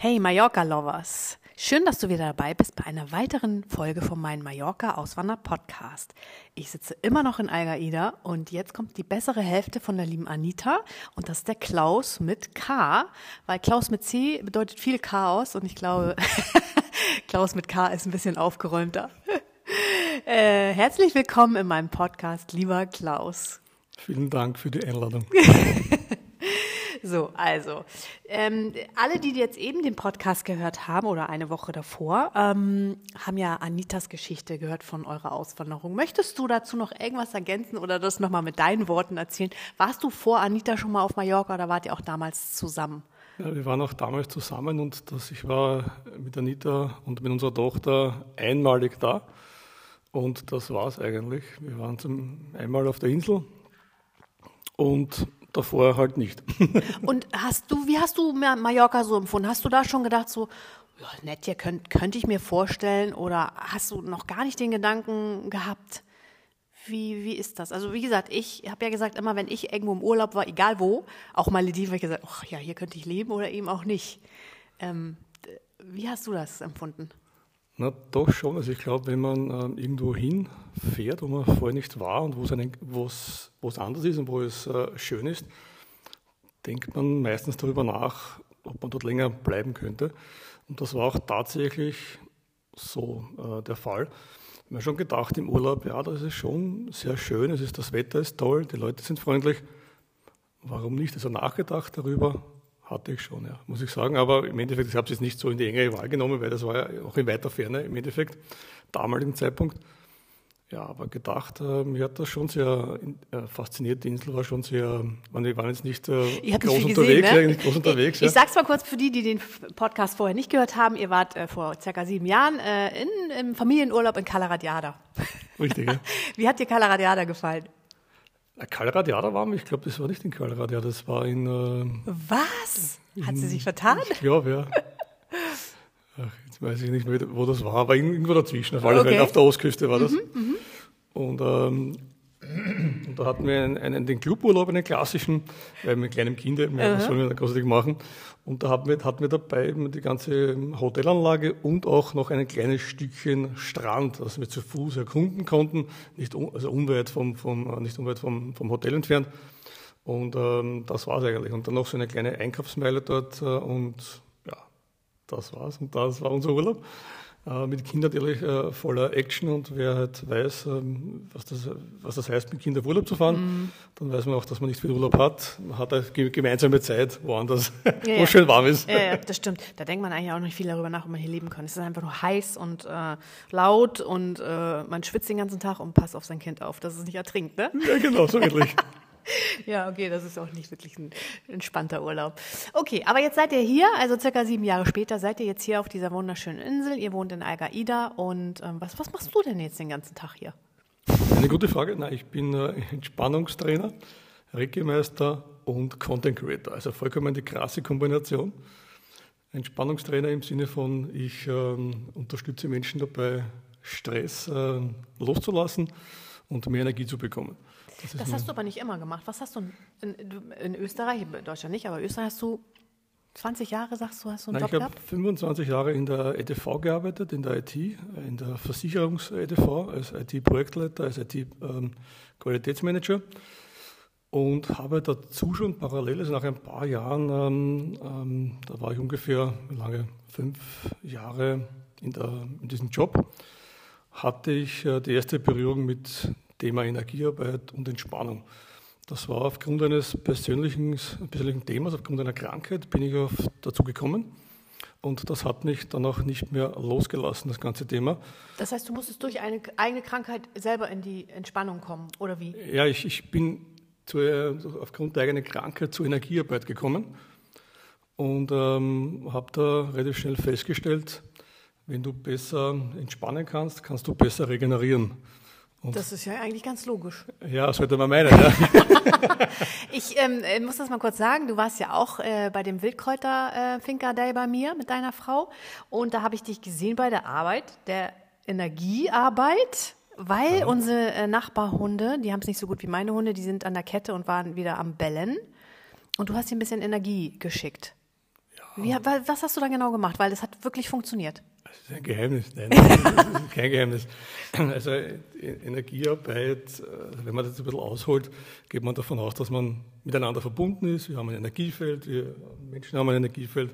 Hey Mallorca-Lovers! Schön, dass du wieder dabei bist bei einer weiteren Folge von meinem Mallorca-Auswander-Podcast. Ich sitze immer noch in Algaida und jetzt kommt die bessere Hälfte von der lieben Anita und das ist der Klaus mit K, weil Klaus mit C bedeutet viel Chaos und ich glaube, Klaus mit K ist ein bisschen aufgeräumter. äh, herzlich willkommen in meinem Podcast, lieber Klaus. Vielen Dank für die Einladung. So, also, ähm, alle, die jetzt eben den Podcast gehört haben oder eine Woche davor, ähm, haben ja Anitas Geschichte gehört von eurer Auswanderung. Möchtest du dazu noch irgendwas ergänzen oder das nochmal mit deinen Worten erzählen? Warst du vor Anita schon mal auf Mallorca oder wart ihr auch damals zusammen? Ja, wir waren auch damals zusammen und das, ich war mit Anita und mit unserer Tochter einmalig da. Und das war es eigentlich. Wir waren zum einmal auf der Insel und davor halt nicht. Und hast du, wie hast du Mallorca so empfunden? Hast du da schon gedacht, so, ja, nett hier könnt, könnte ich mir vorstellen, oder hast du noch gar nicht den Gedanken gehabt? Wie, wie ist das? Also wie gesagt, ich habe ja gesagt, immer wenn ich irgendwo im Urlaub war, egal wo, auch Malediven, habe ich gesagt, ach ja, hier könnte ich leben oder eben auch nicht. Ähm, wie hast du das empfunden? Na, doch schon. Also ich glaube, wenn man ähm, irgendwo hinfährt, wo man vorher nicht war und wo es anders ist und wo es äh, schön ist, denkt man meistens darüber nach, ob man dort länger bleiben könnte. Und das war auch tatsächlich so äh, der Fall. Ich habe schon gedacht im Urlaub, ja, das ist schon sehr schön, es ist, das Wetter ist toll, die Leute sind freundlich. Warum nicht? Also nachgedacht darüber, hatte ich schon, ja, muss ich sagen. Aber im Endeffekt, ich habe es jetzt nicht so in die engere Wahl genommen, weil das war ja auch in weiter Ferne im Endeffekt, damaligen Zeitpunkt. Ja, aber gedacht, äh, mir hat das schon sehr äh, fasziniert. Die Insel war schon sehr, wir waren jetzt nicht äh, groß, unterwegs, gesehen, ne? groß unterwegs. Ich, ja. ich sag's mal kurz für die, die den Podcast vorher nicht gehört haben. Ihr wart äh, vor circa sieben Jahren äh, in, im Familienurlaub in Calaradiada. Richtig, ja. Wie hat dir Calaradiada gefallen? Kalradiada war, ich glaube, das war nicht in Kalradiada, das war in. Äh, Was? Hat sie sich vertan? Ich glaube, ja. Ach, jetzt weiß ich nicht mehr, wo das war, aber irgendwo dazwischen, auf alle okay. Fälle, auf der Ostküste war das. Mhm, mhm. und ähm, und da hatten wir einen, einen, den Cluburlaub, einen klassischen, weil mit kleinem Kind, was sollen wir da großartig machen? Und da hatten wir, hatten wir dabei die ganze Hotelanlage und auch noch ein kleines Stückchen Strand, das wir zu Fuß erkunden konnten, nicht, also unweit vom, vom, nicht unweit vom, vom Hotel entfernt. Und ähm, das war es eigentlich. Und dann noch so eine kleine Einkaufsmeile dort äh, und ja, das war's. Und das war unser Urlaub. Äh, mit Kindern natürlich äh, voller Action und wer halt weiß, ähm, was das, was das heißt, mit Kindern auf Urlaub zu fahren, mhm. dann weiß man auch, dass man nicht viel Urlaub hat. Man hat eine gemeinsame Zeit woanders, ja, wo es schön warm ist. Ja, ja, das stimmt. Da denkt man eigentlich auch nicht viel darüber nach, ob man hier leben kann. Es ist einfach nur heiß und äh, laut und äh, man schwitzt den ganzen Tag und passt auf sein Kind auf, dass es nicht ertrinkt, ne? Ja, genau, so ähnlich. Ja, okay, das ist auch nicht wirklich ein entspannter Urlaub. Okay, aber jetzt seid ihr hier, also circa sieben Jahre später, seid ihr jetzt hier auf dieser wunderschönen Insel. Ihr wohnt in Algaida und ähm, was, was machst du denn jetzt den ganzen Tag hier? Eine gute Frage. Na, ich bin äh, Entspannungstrainer, Reiki-Meister und Content Creator, also vollkommen die krasse Kombination. Entspannungstrainer im Sinne von, ich ähm, unterstütze Menschen dabei, Stress äh, loszulassen und mehr Energie zu bekommen. Das, das hast du aber nicht immer gemacht. Was hast du in, in, Österreich, in Deutschland nicht, aber Österreich hast du 20 Jahre, sagst du, hast du einen Nein, Job ich habe 25 Jahre in der EDV gearbeitet, in der IT, in der Versicherungs-EDV, als IT-Projektleiter, als IT-Qualitätsmanager ähm, und habe dazu schon parallel, also nach ein paar Jahren, ähm, ähm, da war ich ungefähr, wie lange, fünf Jahre in, der, in diesem Job, hatte ich äh, die erste Berührung mit Thema Energiearbeit und Entspannung. Das war aufgrund eines persönlichen, persönlichen Themas, aufgrund einer Krankheit bin ich auf, dazu gekommen. Und das hat mich dann auch nicht mehr losgelassen, das ganze Thema. Das heißt, du musstest durch eine eigene Krankheit selber in die Entspannung kommen, oder wie? Ja, ich, ich bin zu, aufgrund der eigenen Krankheit zur Energiearbeit gekommen und ähm, habe da relativ schnell festgestellt, wenn du besser entspannen kannst, kannst du besser regenerieren. Und das ist ja eigentlich ganz logisch. Ja, sollte man meinen. Ja. ich ähm, äh, muss das mal kurz sagen. Du warst ja auch äh, bei dem Wildkräuter äh, Finca Day bei mir mit deiner Frau. Und da habe ich dich gesehen bei der Arbeit, der Energiearbeit, weil ja. unsere äh, Nachbarhunde, die haben es nicht so gut wie meine Hunde, die sind an der Kette und waren wieder am Bellen. Und du hast dir ein bisschen Energie geschickt. Wie, was hast du da genau gemacht? Weil das hat wirklich funktioniert. Das ist ein Geheimnis. Nein, das ist kein Geheimnis. Also Energiearbeit, äh, wenn man das ein bisschen ausholt, geht man davon aus, dass man miteinander verbunden ist. Wir haben ein Energiefeld, wir Menschen haben ein Energiefeld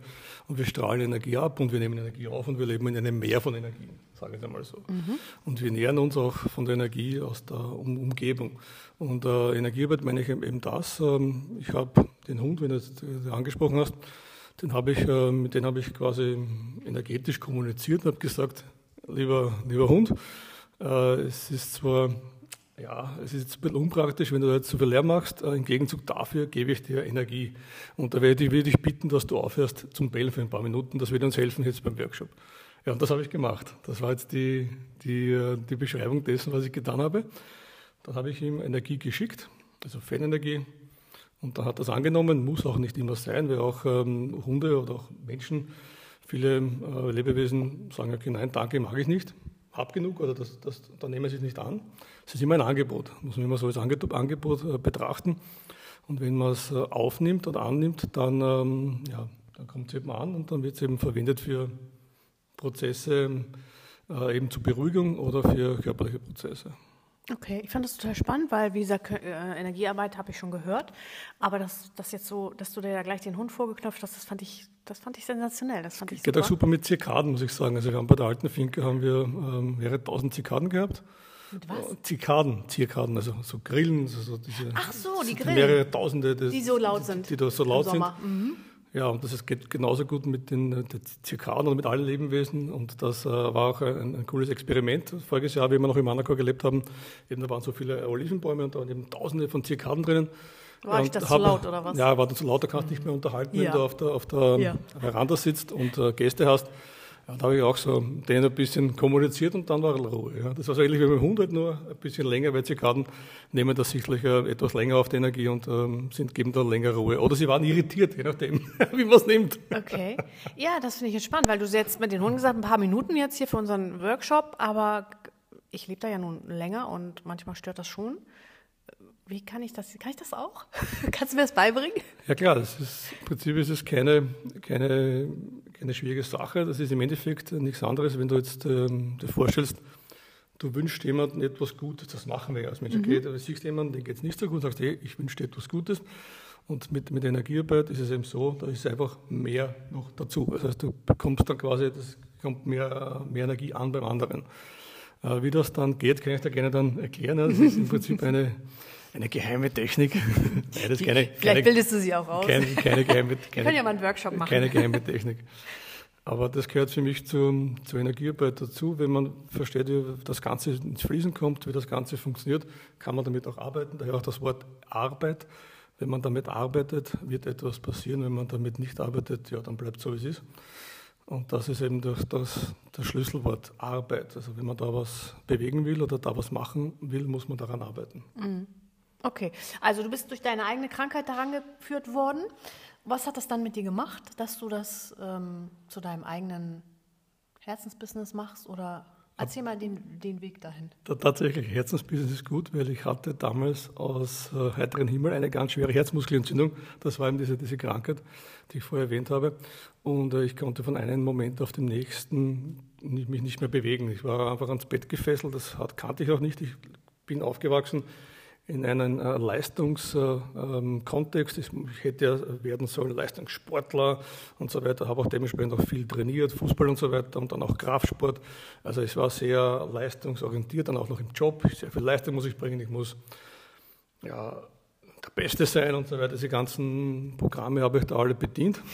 und wir strahlen Energie ab und wir nehmen Energie auf und wir leben in einem Meer von Energien, sage ich einmal so. Mhm. Und wir nähern uns auch von der Energie aus der um Umgebung. Und äh, Energiearbeit meine ich eben das. Ähm, ich habe den Hund, wenn du es angesprochen hast, den habe ich, äh, mit dem habe ich quasi energetisch kommuniziert und habe gesagt, lieber, lieber Hund, äh, es ist zwar, ja, es ist ein bisschen unpraktisch, wenn du jetzt so viel Lärm machst, äh, im Gegenzug dafür gebe ich dir Energie. Und da werde ich, würde ich bitten, dass du aufhörst zum Bellen für ein paar Minuten, das wird uns helfen jetzt beim Workshop. Ja, und das habe ich gemacht. Das war jetzt die, die, die Beschreibung dessen, was ich getan habe. Dann habe ich ihm Energie geschickt, also Fanenergie, und da hat das angenommen, muss auch nicht immer sein, weil auch ähm, Hunde oder auch Menschen, viele äh, Lebewesen sagen, okay, nein, danke, mag ich nicht, hab genug oder das, das, da nehmen sie es nicht an. Es ist immer ein Angebot, muss man immer so als Angebot äh, betrachten. Und wenn man es äh, aufnimmt oder annimmt, dann, ähm, ja, dann kommt es eben an und dann wird es eben verwendet für Prozesse, äh, eben zur Beruhigung oder für körperliche Prozesse. Okay, ich fand das total spannend, weil wie gesagt, äh, Energiearbeit habe ich schon gehört, aber das, das jetzt so, dass du dir da gleich den Hund vorgeknöpft hast, das fand ich, das fand ich sensationell. Das fand ich Geht super. auch super mit Zikaden, muss ich sagen. Also wir haben bei der alten Finke haben wir ähm, mehrere tausend Zikaden gehabt. Mit was? Äh, Zikaden, Zikaden, also so Grillen, so diese. Ach so, die Grillen. Mehrere Tausende, das, die so laut sind. Die, die da so laut sind. Mhm. Ja, und das geht genauso gut mit den, den Zirkaden und mit allen Lebewesen. Und das äh, war auch ein, ein, cooles Experiment. Voriges Jahr, wie wir noch in Manacor gelebt haben, eben da waren so viele Olivenbäume und da waren eben tausende von Zirkaden drinnen. War ich das zu laut oder was? Ja, war dann zu laut, da kannst du nicht mehr unterhalten, ja. wenn du auf der, auf der ja. Veranda sitzt und äh, Gäste hast. Ja, da habe ich auch so denen ein bisschen kommuniziert und dann war Ruhe. Ja. Das war so ähnlich wie dem Hund, halt nur ein bisschen länger, weil Zikaden nehmen da sichtlich äh, etwas länger auf die Energie und ähm, sind, geben da länger Ruhe. Oder sie waren irritiert, je nachdem, wie man es nimmt. Okay. Ja, das finde ich jetzt spannend, weil du jetzt mit den Hunden gesagt ein paar Minuten jetzt hier für unseren Workshop, aber ich lebe da ja nun länger und manchmal stört das schon. Wie kann ich das? Kann ich das auch? Kannst du mir das beibringen? Ja klar, das ist, im Prinzip ist es keine, keine, keine schwierige Sache. Das ist im Endeffekt nichts anderes, wenn du jetzt ähm, dir vorstellst, du wünschst jemandem etwas Gutes, das machen wir ja als Menschen. Mhm. Okay, du siehst jemanden, dem geht es nicht so gut, sagst, hey, ich wünsche dir etwas Gutes. Und mit, mit Energiearbeit ist es eben so, da ist einfach mehr noch dazu. Das heißt, du bekommst dann quasi, das kommt mehr, mehr Energie an beim anderen. Äh, wie das dann geht, kann ich dir gerne dann erklären. Das ist im Prinzip eine eine geheime Technik. Nein, das keine, Vielleicht keine, bildest du sie auch aus. Keine, keine geheime, keine, Wir können ja mal einen Workshop machen. Keine geheime Technik. Aber das gehört für mich zu, zur Energiearbeit dazu. Wenn man versteht, wie das Ganze ins Fließen kommt, wie das Ganze funktioniert, kann man damit auch arbeiten. Daher auch das Wort Arbeit. Wenn man damit arbeitet, wird etwas passieren. Wenn man damit nicht arbeitet, ja, dann bleibt es so, wie es ist. Und das ist eben das, das, das Schlüsselwort Arbeit. Also wenn man da was bewegen will oder da was machen will, muss man daran arbeiten. Mhm. Okay, also du bist durch deine eigene Krankheit daran geführt worden. Was hat das dann mit dir gemacht, dass du das ähm, zu deinem eigenen Herzensbusiness machst? Oder erzähl mal den, den Weg dahin. Tatsächlich, Herzensbusiness ist gut, weil ich hatte damals aus äh, heiterem Himmel eine ganz schwere Herzmuskelentzündung. Das war eben diese, diese Krankheit, die ich vorher erwähnt habe. Und äh, ich konnte von einem Moment auf den nächsten mich nicht mehr bewegen. Ich war einfach ans Bett gefesselt, das hat, kannte ich auch nicht. Ich bin aufgewachsen in einen äh, Leistungskontext. ich hätte ja werden sollen Leistungssportler und so weiter, habe auch dementsprechend auch viel trainiert, Fußball und so weiter und dann auch Kraftsport. Also es war sehr leistungsorientiert, dann auch noch im Job. Sehr viel Leistung muss ich bringen. Ich muss ja, der Beste sein und so weiter. Diese ganzen Programme habe ich da alle bedient.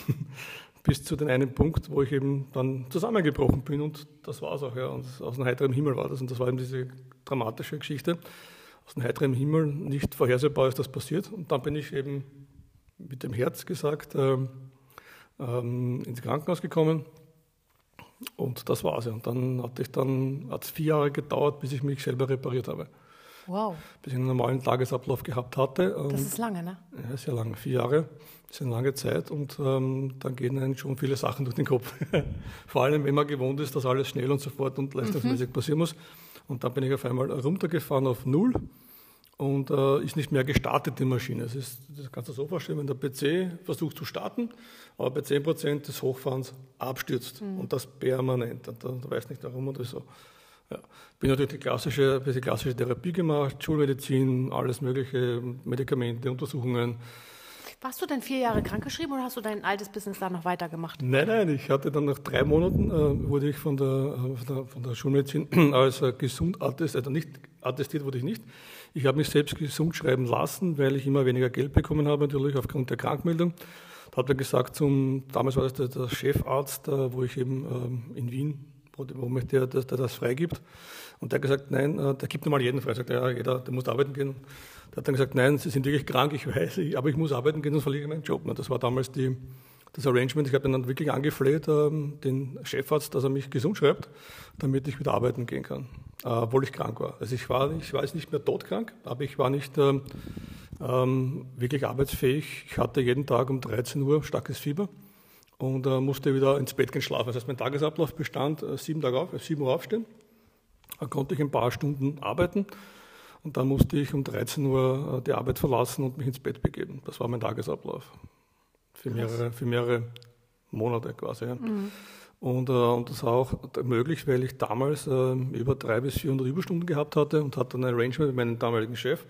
Bis zu dem einen Punkt, wo ich eben dann zusammengebrochen bin und das war es auch, ja. Und aus einem heiteren Himmel war das und das war eben diese dramatische Geschichte aus dem heiteren Himmel nicht vorhersehbar ist das passiert. Und dann bin ich eben mit dem Herz gesagt ähm, ähm, ins Krankenhaus gekommen. Und das war's. Ja. Und dann hatte ich dann, hat es vier Jahre gedauert, bis ich mich selber repariert habe. Wow. Bis ich einen normalen Tagesablauf gehabt hatte. Und das ist lange, ne? Ja, sehr lange. Vier Jahre ist eine lange Zeit und ähm, dann gehen einem schon viele Sachen durch den Kopf. Vor allem, wenn man gewohnt ist, dass alles schnell und sofort und leistungsmäßig mhm. passieren muss. Und dann bin ich auf einmal runtergefahren auf Null und äh, ist nicht mehr gestartet, die Maschine. Das, ist, das kannst du so vorstellen, wenn der PC versucht zu starten, aber bei 10% des Hochfahrens abstürzt mhm. und das permanent. Und da, da weiß nicht warum oder so. Ja. Bin natürlich die klassische, die klassische Therapie gemacht, Schulmedizin, alles mögliche, Medikamente, Untersuchungen. Warst du denn vier Jahre krankgeschrieben oder hast du dein altes Business da noch weitergemacht? Nein, nein, ich hatte dann nach drei Monaten, äh, wurde ich von der, äh, von der, von der Schulmedizin als äh, gesund attestiert, also nicht attestiert wurde ich nicht. Ich habe mich selbst gesund schreiben lassen, weil ich immer weniger Geld bekommen habe, natürlich aufgrund der Krankmeldung. Da hat er gesagt, zum, damals war das der, der Chefarzt, wo ich eben ähm, in Wien, wo, wo mich der, der, der das freigibt. Und der hat gesagt, nein, der gibt normal jeden frei. Er sagt, ja, jeder, der muss arbeiten gehen. Der hat dann gesagt, nein, Sie sind wirklich krank, ich weiß, aber ich muss arbeiten gehen, sonst verliere ich meinen Job. Das war damals die, das Arrangement. Ich habe dann wirklich angefleht, ähm, den Chefarzt, dass er mich gesund schreibt, damit ich wieder arbeiten gehen kann, äh, obwohl ich krank war. Also ich war, ich war jetzt nicht mehr todkrank, aber ich war nicht ähm, ähm, wirklich arbeitsfähig. Ich hatte jeden Tag um 13 Uhr starkes Fieber und äh, musste wieder ins Bett gehen schlafen. Das heißt, mein Tagesablauf bestand äh, sieben Tage auf, äh, sieben Uhr aufstehen. Dann konnte ich ein paar Stunden arbeiten und dann musste ich um 13 Uhr äh, die Arbeit verlassen und mich ins Bett begeben. Das war mein Tagesablauf. Für mehrere, für mehrere Monate quasi. Mhm. Und, äh, und das war auch möglich, weil ich damals äh, über 300 bis 400 Überstunden gehabt hatte und hatte ein Arrangement mit meinem damaligen Chef,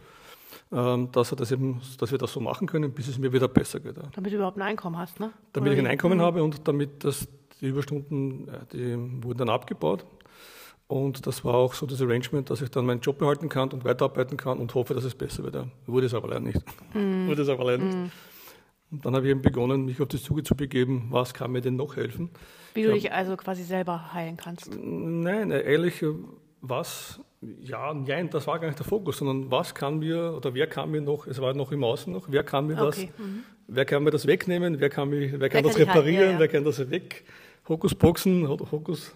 äh, dass, das eben, dass wir das so machen können, bis es mir wieder besser geht. Damit du überhaupt ein Einkommen hast, ne? Damit Oder ich ein Einkommen mhm. habe und damit das, die Überstunden, die wurden dann abgebaut. Und das war auch so das Arrangement, dass ich dann meinen Job behalten kann und weiterarbeiten kann und hoffe, dass es besser wird. Wurde es aber leider nicht. Mm. Wurde es aber leider mm. nicht. Und dann habe ich eben begonnen, mich auf die Suche zu begeben, was kann mir denn noch helfen. Wie du dich also quasi selber heilen kannst? Nein, ehrlich, was, ja, nein, das war gar nicht der Fokus, sondern was kann mir oder wer kann mir noch, es war noch im Außen noch, wer kann mir das, okay. mhm. wer kann mir das wegnehmen, wer kann, mich, wer kann wer das kann reparieren, ja, ja. wer kann das weg, Hokusboxen oder Hokus.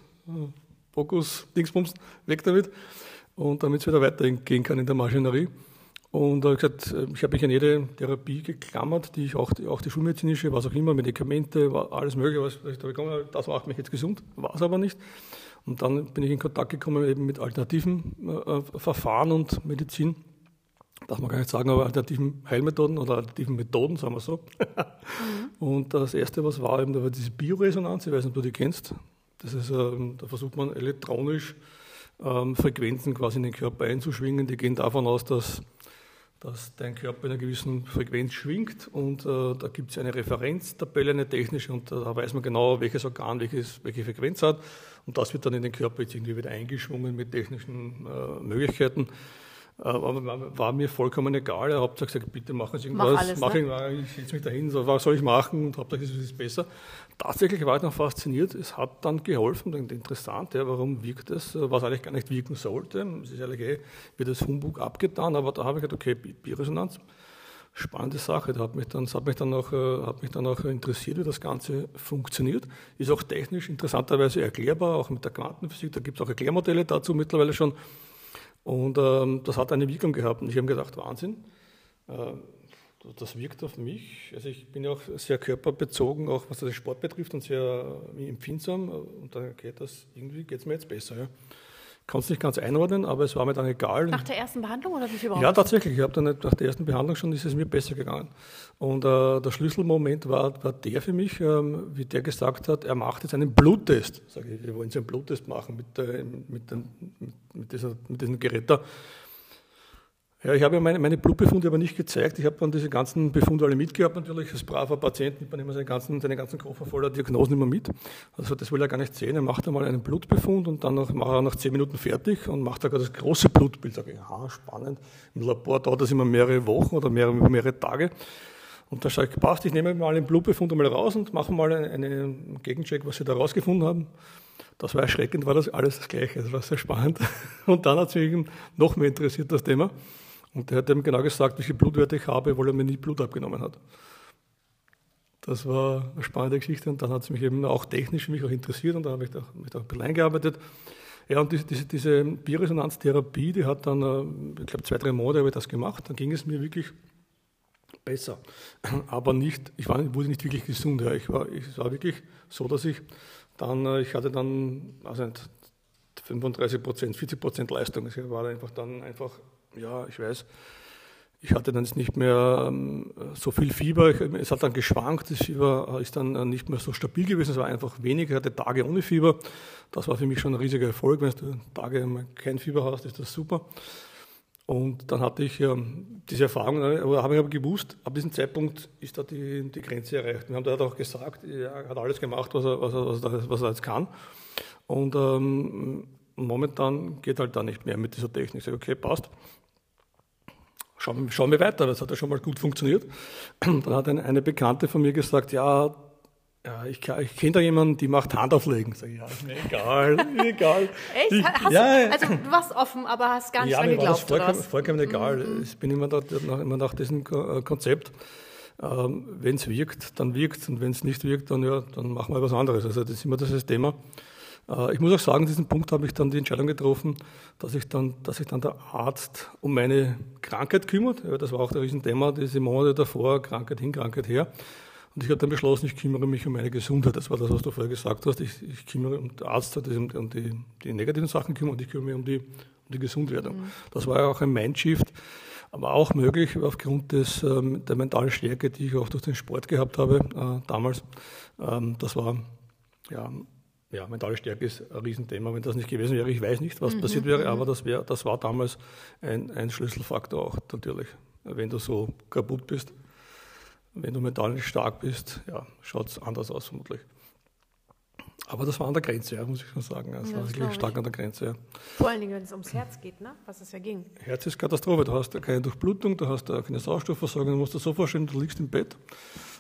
Fokus, Dingsbums, weg damit. Und damit es wieder weitergehen kann in der Maschinerie. Und äh, gesagt, ich habe mich an jede Therapie geklammert, die ich auch, auch die schulmedizinische, was auch immer, Medikamente, alles Mögliche, was ich da bekommen habe, das macht mich jetzt gesund, war es aber nicht. Und dann bin ich in Kontakt gekommen eben mit alternativen äh, äh, Verfahren und Medizin. Darf man gar nicht sagen, aber alternativen Heilmethoden oder alternativen Methoden, sagen wir so. mhm. Und das erste, was war eben, da war diese Bioresonanz, ich weiß nicht, ob du die kennst. Das ist, ähm, da versucht man elektronisch ähm, Frequenzen quasi in den Körper einzuschwingen. Die gehen davon aus, dass, dass dein Körper in einer gewissen Frequenz schwingt und äh, da gibt es eine Referenztabelle, eine technische und da weiß man genau, welches Organ welches, welche Frequenz hat und das wird dann in den Körper jetzt irgendwie wieder eingeschwungen mit technischen äh, Möglichkeiten. Äh, war mir vollkommen egal. Er hat gesagt, bitte machen Sie irgendwas. Mach alles, mach ne? ich setze mich dahin, so, was soll ich machen? Und Hauptsache es ist besser. Tatsächlich war ich noch fasziniert. Es hat dann geholfen, interessant, ja, warum wirkt es, was eigentlich gar nicht wirken sollte. Es ist eigentlich eh, wird das Humbug abgetan, aber da habe ich gedacht, okay, Bioresonanz, spannende Sache. Da hat mich dann, das hat mich dann auch, äh, hat mich dann auch interessiert, wie das Ganze funktioniert. Ist auch technisch interessanterweise erklärbar, auch mit der Quantenphysik. Da gibt es auch Erklärmodelle dazu mittlerweile schon. Und ähm, das hat eine Wirkung gehabt. Und ich habe gedacht, Wahnsinn, äh, das wirkt auf mich. Also ich bin ja auch sehr körperbezogen, auch was den Sport betrifft und sehr empfindsam. Und da geht das, irgendwie geht es mir jetzt besser. Ja kann es nicht ganz einordnen, aber es war mir dann egal. Nach der ersten Behandlung oder wie viel überhaupt? Ja, tatsächlich. Ich habe dann nach der ersten Behandlung schon ist es mir besser gegangen. Und äh, der Schlüsselmoment war, war der für mich, ähm, wie der gesagt hat, er macht jetzt einen Bluttest. Sag ich, wir wollen Sie einen Bluttest machen mit, äh, mit, den, mit, mit, dieser, mit diesem Gerät da. Ja, ich habe ja meine, meine Blutbefunde aber nicht gezeigt. Ich habe dann diese ganzen Befunde alle mitgehabt natürlich. Als braver Patient nimmt man immer seinen ganzen, seinen ganzen Koffer voller Diagnosen immer mit. Also das will er gar nicht sehen. Er macht einmal einen Blutbefund und dann macht er nach zehn Minuten fertig und macht sogar das große Blutbild. Sage ich, ja, spannend. Im Labor dauert das immer mehrere Wochen oder mehrere, mehrere Tage. Und da sage ich, passt, ich nehme mal den Blutbefund einmal raus und mache mal einen, einen Gegencheck, was Sie da rausgefunden haben. Das war erschreckend, war das alles das Gleiche. Das war sehr spannend. Und dann hat es mich noch mehr interessiert, das Thema. Und der hat ihm genau gesagt, welche Blutwerte ich habe, weil er mir nie Blut abgenommen hat. Das war eine spannende Geschichte und dann hat es mich eben auch technisch mich auch interessiert und da habe ich da, mich da ein bisschen eingearbeitet. Ja, und diese, diese, diese Bioresonanztherapie, die hat dann, äh, ich glaube, zwei, drei Monate habe ich das gemacht, dann ging es mir wirklich besser. Aber nicht, ich war, wurde nicht wirklich gesund. Ja. Ich war, ich war wirklich so, dass ich dann, äh, ich hatte dann, also 35 Prozent, 40 Prozent Leistung. Ich war einfach dann einfach ja, ich weiß, ich hatte dann nicht mehr ähm, so viel Fieber. es hat dann geschwankt. Das Fieber ist dann äh, nicht mehr so stabil gewesen. Es war einfach weniger. Ich hatte Tage ohne Fieber. Das war für mich schon ein riesiger Erfolg. Wenn du Tage kein Fieber hast, ist das super. Und dann hatte ich ähm, diese Erfahrung, äh, aber habe ich aber gewusst, ab diesem Zeitpunkt ist da die, die Grenze erreicht. Wir haben da auch gesagt, er hat alles gemacht, was er, was er, was er, was er jetzt kann. Und ähm, momentan geht halt da nicht mehr mit dieser Technik. Ich sage, okay, passt schauen, schauen wir weiter, das hat ja schon mal gut funktioniert. Dann hat eine Bekannte von mir gesagt, ja, ja, ich, ich kenne da jemanden, die macht Handauflegen. Sag ich, ja, ist mir egal, egal. Echt? Ich, hast ja, du, also du warst offen, aber hast gar nicht ja, dran geglaubt, war das vollkommen, vollkommen egal. Mhm. Ich bin immer, da, immer nach diesem äh, Konzept. Ähm, wenn es wirkt, dann wirkt und wenn es nicht wirkt, dann, ja, dann machen wir was anderes. Also das ist immer das Thema. Äh, ich muss auch sagen, diesen Punkt habe ich dann die Entscheidung getroffen, dass ich dann, dass sich dann der Arzt um meine Krankheit kümmert. Das war auch der Riesenthema, diese Monate davor, Krankheit hin, Krankheit her. Und ich habe dann beschlossen, ich kümmere mich um meine Gesundheit. Das war das, was du vorher gesagt hast. Ich, ich kümmere um den Arzt, der um, um die, die, negativen Sachen kümmert und ich kümmere mich um die, um die Gesundwerdung. Mhm. Das war ja auch ein Mindshift, aber auch möglich aufgrund des, ähm, der mentalen Stärke, die ich auch durch den Sport gehabt habe äh, damals. Ähm, das war ja, ja, mentale Stärke ist ein Riesenthema. Wenn das nicht gewesen wäre, ich weiß nicht, was mhm. passiert wäre, mhm. aber das, wär, das war damals ein, ein Schlüsselfaktor auch natürlich. Wenn du so kaputt bist, wenn du mental nicht stark bist, ja, schaut es anders aus vermutlich. Aber das war an der Grenze, ja, muss ich schon sagen. Das ja, war wirklich stark ich. an der Grenze. Ja. Vor allen Dingen, wenn es ums Herz geht, ne? was es ja ging. Herz ist Katastrophe. Du hast keine Durchblutung, du hast keine Sauerstoffversorgung. Du musst dir so vorstellen, du liegst im Bett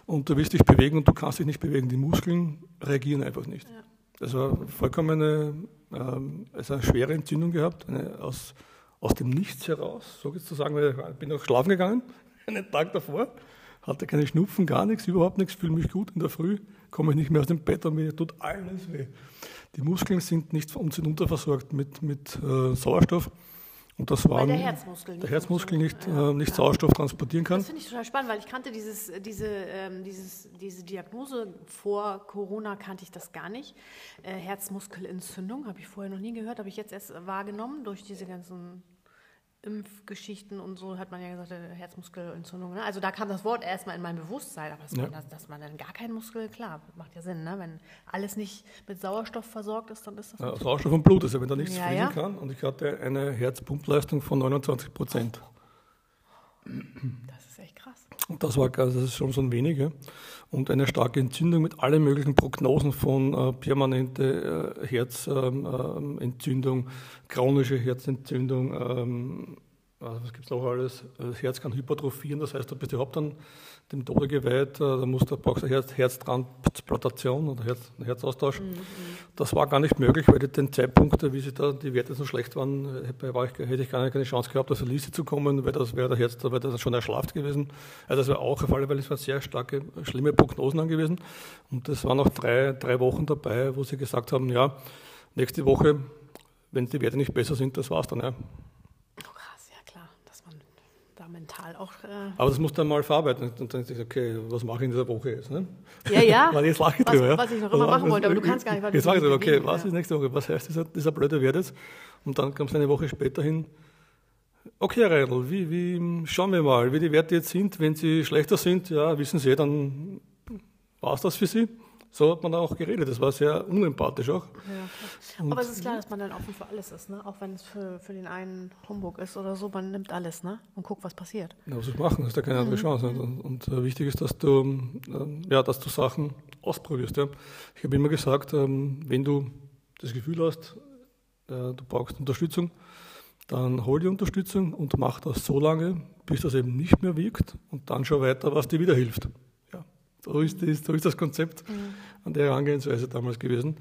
und du willst dich bewegen und du kannst dich nicht bewegen. Die Muskeln reagieren einfach nicht. Ja. Das war vollkommen eine, also eine schwere Entzündung gehabt, eine, aus, aus dem Nichts heraus, so jetzt zu sagen, weil ich bin noch schlafen gegangen, einen Tag davor, hatte keine Schnupfen, gar nichts, überhaupt nichts, fühle mich gut in der Früh, komme ich nicht mehr aus dem Bett und mir tut alles weh. Die Muskeln sind nicht sind unterversorgt mit, mit äh, Sauerstoff. Und das war der Herzmuskel nicht, der Herzmuskel nicht, ja. äh, nicht ja. Sauerstoff transportieren kann. Das finde ich total spannend, weil ich kannte dieses, diese, ähm, dieses, diese Diagnose vor Corona kannte ich das gar nicht. Äh, Herzmuskelentzündung habe ich vorher noch nie gehört, habe ich jetzt erst wahrgenommen durch diese ganzen Impfgeschichten und so hat man ja gesagt, äh, Herzmuskelentzündung. Ne? Also da kam das Wort erstmal in mein Bewusstsein, aber dass, ja. man, dass, dass, man dann gar keinen Muskel, klar, macht ja Sinn, ne? wenn alles nicht mit Sauerstoff versorgt ist, dann ist das. Ja, Sauerstoff und Blut, also wenn da nichts ja, fließen ja. kann und ich hatte eine Herzpumpleistung von 29 Prozent. Das ist echt krass. Das war das ist schon so ein wenig. Ja? Und eine starke Entzündung mit allen möglichen Prognosen von äh, permanente äh, Herzentzündung, ähm, chronische Herzentzündung, ähm, also was gibt es noch alles? Das Herz kann hypertrophieren, das heißt, du bist überhaupt dann dem Tode geweiht, äh, da musst du, brauchst du Herz, Herztransplantation oder Herz, Herzaustausch. Mhm, mhm. Das war gar nicht möglich, weil den Zeitpunkt, wie sie da die Werte so schlecht waren, hätte ich gar nicht keine Chance gehabt, auf die Liste zu kommen, weil das wäre der Herz, da wäre das schon erschlafft gewesen. Also das war auch ein Fall, weil es waren sehr starke, schlimme Prognosen angewiesen. Und das waren noch drei, drei Wochen dabei, wo sie gesagt haben, ja, nächste Woche, wenn die Werte nicht besser sind, das war's dann. Ja da mental auch. Äh Aber das musst du dann mal verarbeiten. Und dann denkst du, okay, was mache ich in dieser Woche jetzt? Ne? Ja, ja. Weil jetzt lache ich drüber. Was, was ich noch immer machen wollte, aber du kannst gar nicht. Weil jetzt sage ich, okay, was ist nächste Woche? Was heißt dieser, dieser blöde Wert jetzt? Und dann kommst du eine Woche später hin. Okay, Reidel, wie, wie, schauen wir mal, wie die Werte jetzt sind. Wenn sie schlechter sind, ja, wissen Sie, dann war es das für Sie. So hat man da auch geredet. Das war sehr unempathisch auch. Ja, Aber es ist klar, dass man dann offen für alles ist, ne? Auch wenn es für, für den einen Humbug ist oder so, man nimmt alles, ne? Und guckt, was passiert. Ja, was ich machen, ist da keine andere mhm. Chance. Und, und äh, wichtig ist, dass du, ähm, ja, dass du Sachen ausprobierst. Ja. Ich habe immer gesagt, ähm, wenn du das Gefühl hast, äh, du brauchst Unterstützung, dann hol die Unterstützung und mach das so lange, bis das eben nicht mehr wirkt und dann schau weiter, was dir wieder hilft. So ist das, so ist das Konzept mhm. an der Herangehensweise damals gewesen.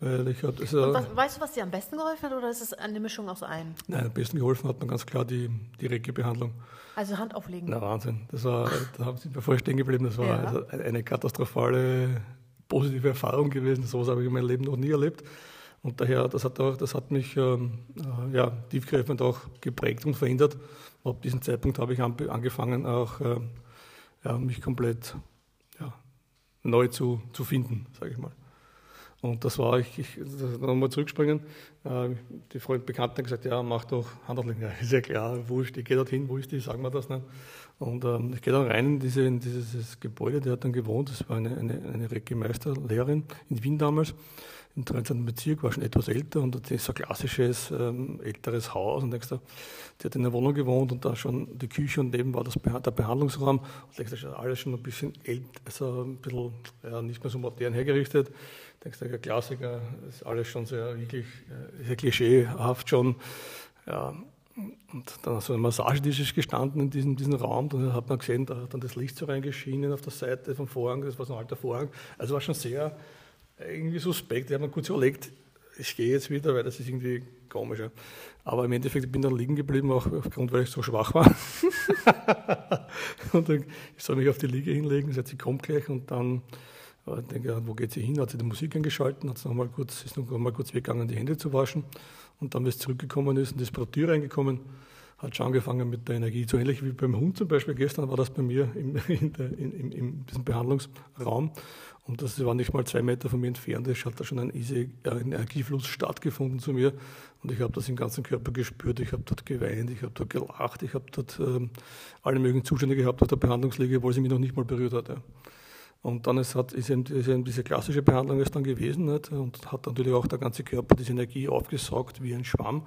Weil ich hatte, also, was, weißt du, was dir am besten geholfen hat oder ist es eine Mischung aus allen? Nein, am besten geholfen hat mir ganz klar die, die Reiki-Behandlung. Also Hand auflegen? Na Wahnsinn. Das war, da Sie mir vorher stehen geblieben, das war ja. also eine katastrophale, positive Erfahrung gewesen. So was habe ich in meinem Leben noch nie erlebt. Und daher, das hat, auch, das hat mich ähm, äh, ja, tiefgreifend auch geprägt und verändert. Ab diesem Zeitpunkt habe ich angefangen, auch äh, ja, mich komplett neu zu, zu finden, sage ich mal. Und das war, ich, ich nochmal zurückspringen, äh, die Freund Bekannten haben gesagt, ja, mach doch Handling. Ja, ist ja klar, wurscht, ich gehe dorthin, wo ist die, sagen wir das nicht. Und ähm, ich gehe dann rein in, diese, in dieses Gebäude, der hat dann gewohnt, das war eine, eine, eine Reiki-Meisterlehrerin in Wien damals, im 13. Bezirk, war schon etwas älter und das ist ein klassisches ähm, älteres Haus und denkst du, die hat in der Wohnung gewohnt und da schon die Küche und neben war das, der Behandlungsraum und denkst du, alles schon ein bisschen älter, also ein bisschen ja, nicht mehr so modern hergerichtet denkst du, der Klassiker, ist alles schon sehr wirklich, äh, sehr klischeehaft schon. Ja, und dann du ein Massagetisch gestanden in diesem, diesem Raum, dann hat man gesehen, da hat dann das Licht so reingeschienen auf der Seite vom Vorhang, das war so ein alter Vorhang. Also war schon sehr irgendwie suspekt. Ich habe mir kurz überlegt, ich gehe jetzt wieder, weil das ist irgendwie komisch. Aber im Endeffekt bin ich dann liegen geblieben, auch aufgrund, weil ich so schwach war. und dann, ich soll mich auf die Liege hinlegen, sie kommt gleich und dann ich denke, wo geht sie hin? Hat sie die Musik angeschalten, hat noch mal kurz, ist noch mal kurz weggegangen, die Hände zu waschen. Und dann, wie es zurückgekommen ist und ist bei der Tür reingekommen, hat schon angefangen mit der Energie. So ähnlich wie beim Hund zum Beispiel. Gestern war das bei mir im, in, der, in, in, in diesem Behandlungsraum. Und das war nicht mal zwei Meter von mir entfernt. Es hat da schon ein, easy, ein Energiefluss stattgefunden zu mir. Und ich habe das im ganzen Körper gespürt. Ich habe dort geweint, ich habe dort gelacht, ich habe dort ähm, alle möglichen Zustände gehabt auf der Behandlungsliege, obwohl sie mich noch nicht mal berührt hatte. Und dann ist, hat, ist, eben, ist eben diese klassische Behandlung ist dann gewesen nicht? und hat natürlich auch der ganze Körper diese Energie aufgesaugt wie ein Schwamm.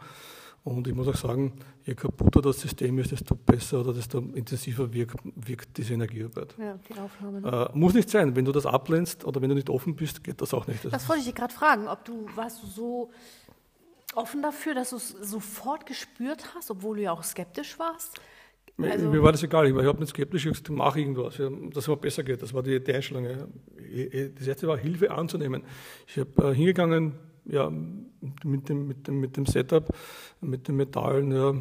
Und ich muss auch sagen, je kaputter das System ist, desto besser oder desto intensiver wirkt, wirkt diese Energiearbeit. Ja, die Aufnahme. Äh, muss nicht sein. Wenn du das ablehnst oder wenn du nicht offen bist, geht das auch nicht. Das, das wollte ich dir gerade fragen, ob du, warst du so offen dafür, dass du es sofort gespürt hast, obwohl du ja auch skeptisch warst? Also Mir war das egal, ich, ich habe nicht skeptisch gesagt, mach irgendwas, dass es mal besser geht. Das war die, die Einstellung. Das erste war Hilfe anzunehmen. Ich habe äh, hingegangen, ja, mit dem, mit, dem, mit dem Setup, mit den Metallen, ja,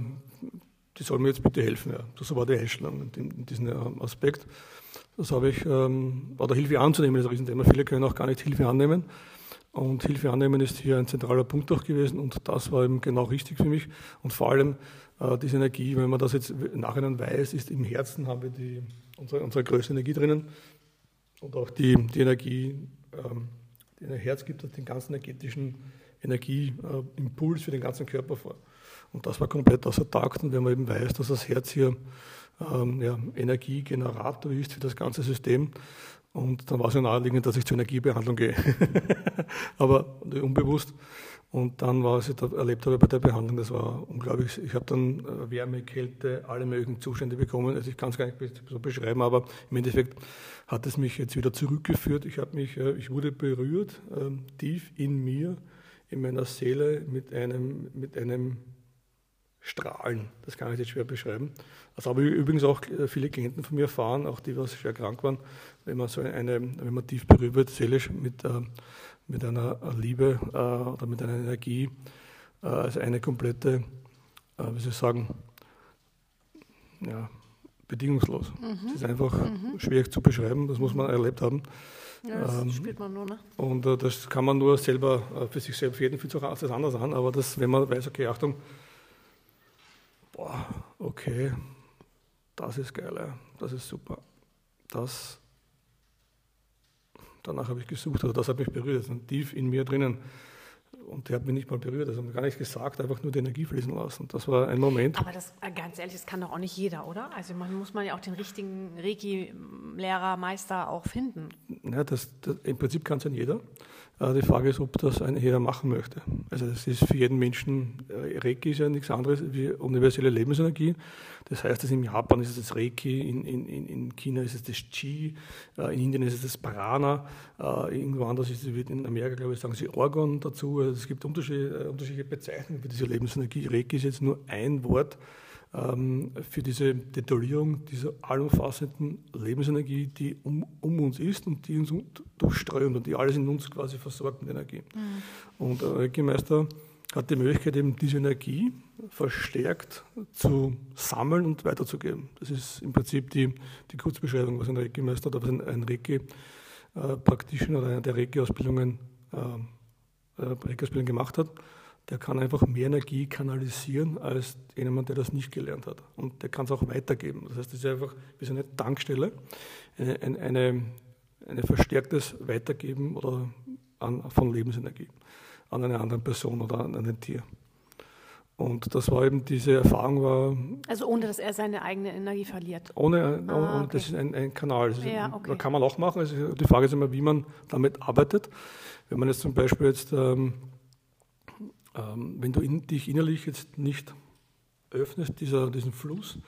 die sollen mir jetzt bitte helfen. Ja. Das war die Einstellung in, in diesem äh, Aspekt. Das habe ich, ähm, war der Hilfe anzunehmen, ist ein Riesenthema. Viele können auch gar nicht Hilfe annehmen. Und Hilfe annehmen ist hier ein zentraler Punkt auch gewesen und das war eben genau richtig für mich. Und vor allem äh, diese Energie, wenn man das jetzt Nachhinein weiß, ist im Herzen haben wir die, unsere, unsere größte Energie drinnen und auch die, die Energie, ähm, die ein Herz gibt, den ganzen energetischen Energieimpuls für den ganzen Körper vor. Und das war komplett außer Takt und wenn man eben weiß, dass das Herz hier ähm, ja, Energiegenerator ist für das ganze System, und dann war es ja naheliegend, dass ich zur Energiebehandlung gehe. Aber unbewusst. Und dann, was ich da erlebt habe bei der Behandlung, das war unglaublich. Ich habe dann äh, Wärme, Kälte, alle möglichen Zustände bekommen. Also ich kann es gar nicht so beschreiben, aber im Endeffekt hat es mich jetzt wieder zurückgeführt. Ich mich, äh, ich wurde berührt, ähm, tief in mir, in meiner Seele mit einem, mit einem Strahlen. Das kann ich jetzt schwer beschreiben. Das habe ich übrigens auch äh, viele Klienten von mir erfahren, auch die, was schwer krank waren, wenn man so eine, wenn man tief berührt wird, seelisch mit mit einer Liebe äh, oder mit einer Energie, äh, also eine komplette, äh, wie soll ich sagen, ja, bedingungslos. Mhm. Es ist einfach mhm. schwierig zu beschreiben, das muss man erlebt haben. Ja, das ähm, spürt man nur, ne? Und äh, das kann man nur selber äh, für sich selbst, für jeden fühlt sich auch das anders an, aber das, wenn man weiß, okay, Achtung, boah, okay, das ist geil, ja, das ist super. Das danach habe ich gesucht, oder das hat mich berührt, das ist tief in mir drinnen. Und der hat mich nicht mal berührt, also gar nicht gesagt, einfach nur die Energie fließen lassen. Das war ein Moment. Aber das, äh, ganz ehrlich, das kann doch auch nicht jeder, oder? Also man muss man ja auch den richtigen Reiki-Lehrer, Meister auch finden. Ja, das, das, im Prinzip kann es ja jeder. Äh, die Frage ist, ob das ein jeder machen möchte. Also das ist für jeden Menschen, äh, Reiki ist ja nichts anderes wie universelle Lebensenergie. Das heißt, dass in Japan ist es das Reiki, in, in, in China ist es das Chi, äh, in Indien ist es das Parana, irgendwo anders ist es, in Amerika, glaube ich, sagen sie Orgon dazu. Also es gibt unterschiedliche, unterschiedliche Bezeichnungen für diese Lebensenergie. Reiki ist jetzt nur ein Wort für diese Detaillierung dieser allumfassenden Lebensenergie, die um, um, uns ist und die uns durchströmt und die alles in uns quasi versorgt mit Energie. Mhm. Und der Reiki-Meister hat die Möglichkeit, eben diese Energie verstärkt zu sammeln und weiterzugeben. Das ist im Prinzip die, die Kurzbeschreibung, was ein Reiki-Meister oder was ein, ein Reiki-Practitioner oder einer der Reiki-Ausbildungen äh, äh, gemacht hat der kann einfach mehr Energie kanalisieren als jemand, der das nicht gelernt hat. Und der kann es auch weitergeben. Das heißt, es ist einfach wie so eine Tankstelle, eine, eine, eine verstärktes Weitergeben oder an, von Lebensenergie an eine andere Person oder an ein Tier. Und das war eben diese Erfahrung war. Also ohne dass er seine eigene Energie verliert. Ohne, ah, ohne okay. das ist ein, ein Kanal. Das ja, okay. kann man auch machen. Also die Frage ist immer, wie man damit arbeitet. Wenn man jetzt zum Beispiel jetzt, ähm, ähm, wenn du in, dich innerlich jetzt nicht öffnest, dieser, diesen Fluss,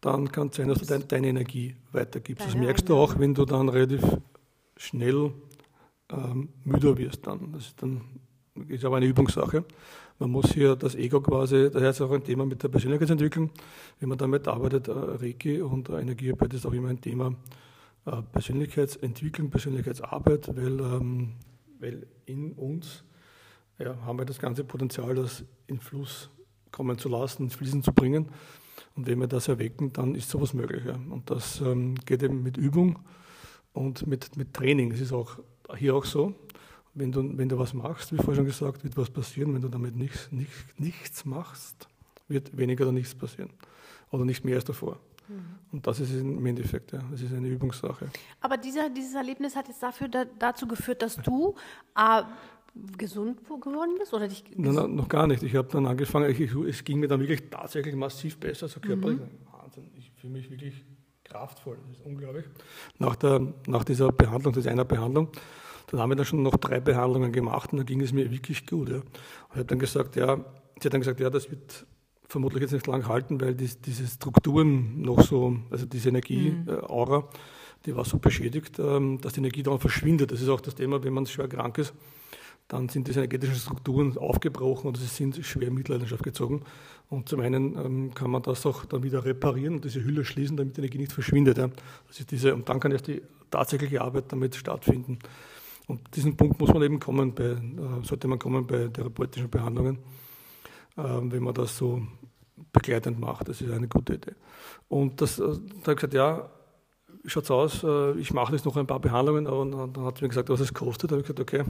dann kann es sein, dass du dein, deine Energie weitergibst. Das merkst du auch, wenn du dann relativ schnell ähm, müder wirst. Dann. Das ist dann ist aber eine Übungssache. Man muss hier das Ego quasi, das ist auch ein Thema mit der Persönlichkeitsentwicklung, wenn man damit arbeitet, äh, Reiki und Energiearbeit ist auch immer ein Thema äh, Persönlichkeitsentwicklung, Persönlichkeitsarbeit, weil, ähm, weil in uns ja, haben wir das ganze Potenzial, das in Fluss kommen zu lassen, ins Fließen zu bringen. Und wenn wir das erwecken, dann ist sowas möglich. Ja. Und das ähm, geht eben mit Übung und mit, mit Training. Es ist auch hier auch so wenn du, wenn du was machst, wie vorhin schon gesagt, wird was passieren. Wenn du damit nichts, nichts, nichts machst, wird weniger oder nichts passieren. Oder nicht mehr als davor. Mhm. Und das ist im Endeffekt, ja, das ist eine Übungssache. Aber dieser, dieses Erlebnis hat jetzt dafür, da, dazu geführt, dass du äh, gesund geworden bist? Oder dich nein, nein, noch gar nicht. Ich habe dann angefangen, ich, es ging mir dann wirklich tatsächlich massiv besser, so körperlich. Mhm. Wahnsinn. Ich fühle mich wirklich kraftvoll, das ist unglaublich. Nach, der, nach dieser Behandlung, dieser einer Behandlung, dann haben wir dann schon noch drei Behandlungen gemacht und dann ging es mir wirklich gut. Ja. Und ich habe dann gesagt, ja, sie hat dann gesagt, ja, das wird vermutlich jetzt nicht lang halten, weil die, diese Strukturen noch so, also diese Energieaura, mhm. die war so beschädigt, ähm, dass die Energie dann verschwindet. Das ist auch das Thema, wenn man schwer krank ist, dann sind diese energetischen Strukturen aufgebrochen oder sie sind schwer in Mitleidenschaft gezogen. Und zum einen ähm, kann man das auch dann wieder reparieren und diese Hülle schließen, damit die Energie nicht verschwindet. Ja. Ist diese, und dann kann erst die tatsächliche Arbeit damit stattfinden. Und diesen Punkt muss man eben kommen bei, äh, sollte man kommen bei therapeutischen Behandlungen, äh, wenn man das so begleitend macht. Das ist eine gute Idee. Und das, äh, da habe ich gesagt, ja, schaut's aus, ich mache jetzt noch ein paar Behandlungen, aber dann hat sie mir gesagt, was es kostet. Da habe ich gesagt, okay,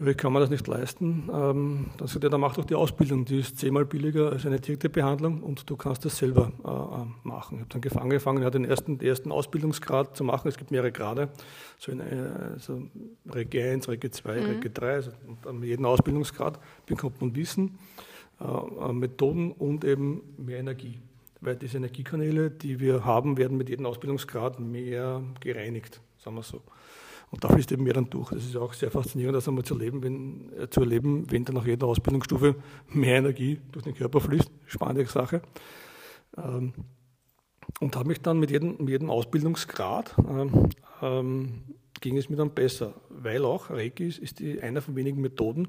ich kann mir das nicht leisten. Ähm, dann sagt er, dann mach doch die Ausbildung, die ist zehnmal billiger als eine direkte Behandlung und du kannst das selber äh, machen. Ich habe dann angefangen, ja, den ersten, den ersten Ausbildungsgrad zu machen. Es gibt mehrere Grade, so eine, also Reg 1, Reg 2, mhm. Reg 3. Also an jedem Ausbildungsgrad bekommt man Wissen, äh, Methoden und eben mehr Energie. Weil diese Energiekanäle, die wir haben, werden mit jedem Ausbildungsgrad mehr gereinigt, sagen wir so. Und da fließt eben mehr dann durch. Das ist auch sehr faszinierend, das einmal zu erleben, wenn, äh, zu erleben, wenn dann nach jeder Ausbildungsstufe mehr Energie durch den Körper fließt. Spannende Sache. Ähm, und habe mich dann mit jedem, mit jedem Ausbildungsgrad ähm, ähm, ging es mir dann besser, weil auch Reiki ist, ist die, einer von wenigen Methoden,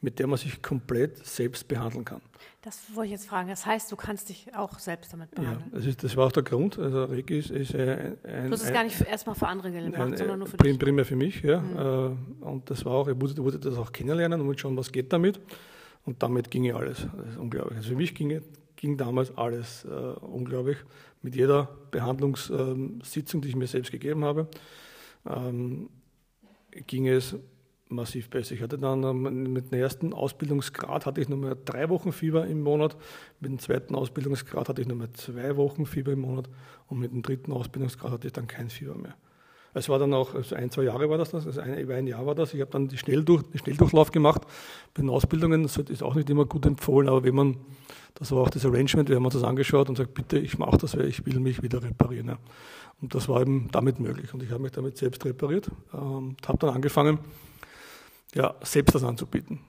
mit der man sich komplett selbst behandeln kann. Das wollte ich jetzt fragen. Das heißt, du kannst dich auch selbst damit behandeln? Ja, das, ist, das war auch der Grund. Also Reiki ist, ist ein, ein, Du hast es gar nicht erstmal für andere gemacht, ein, sondern nur für dich? Primär für mich, ja. Mhm. Äh, und das war auch, ich wollte, wollte das auch kennenlernen und schauen, was geht damit. Und damit ging alles. Das ist unglaublich. Also für mich ging, ging damals alles äh, unglaublich. Mit jeder Behandlungssitzung, die ich mir selbst gegeben habe, ähm, ging es massiv besser. Ich hatte dann ähm, mit dem ersten Ausbildungsgrad hatte ich nur mehr drei Wochen Fieber im Monat, mit dem zweiten Ausbildungsgrad hatte ich nur mehr zwei Wochen Fieber im Monat und mit dem dritten Ausbildungsgrad hatte ich dann kein Fieber mehr. Es war dann auch, also ein, zwei Jahre war das, also ein, ein Jahr war das. Ich habe dann die Schnelldurch, den Schnelldurchlauf gemacht. Bei den Ausbildungen, das ist auch nicht immer gut empfohlen, aber wenn man, das war auch das Arrangement, wir haben uns das angeschaut und sagt, bitte, ich mache das, weil ich will mich wieder reparieren. Ja. Und das war eben damit möglich. Und ich habe mich damit selbst repariert und habe dann angefangen, ja, selbst das anzubieten.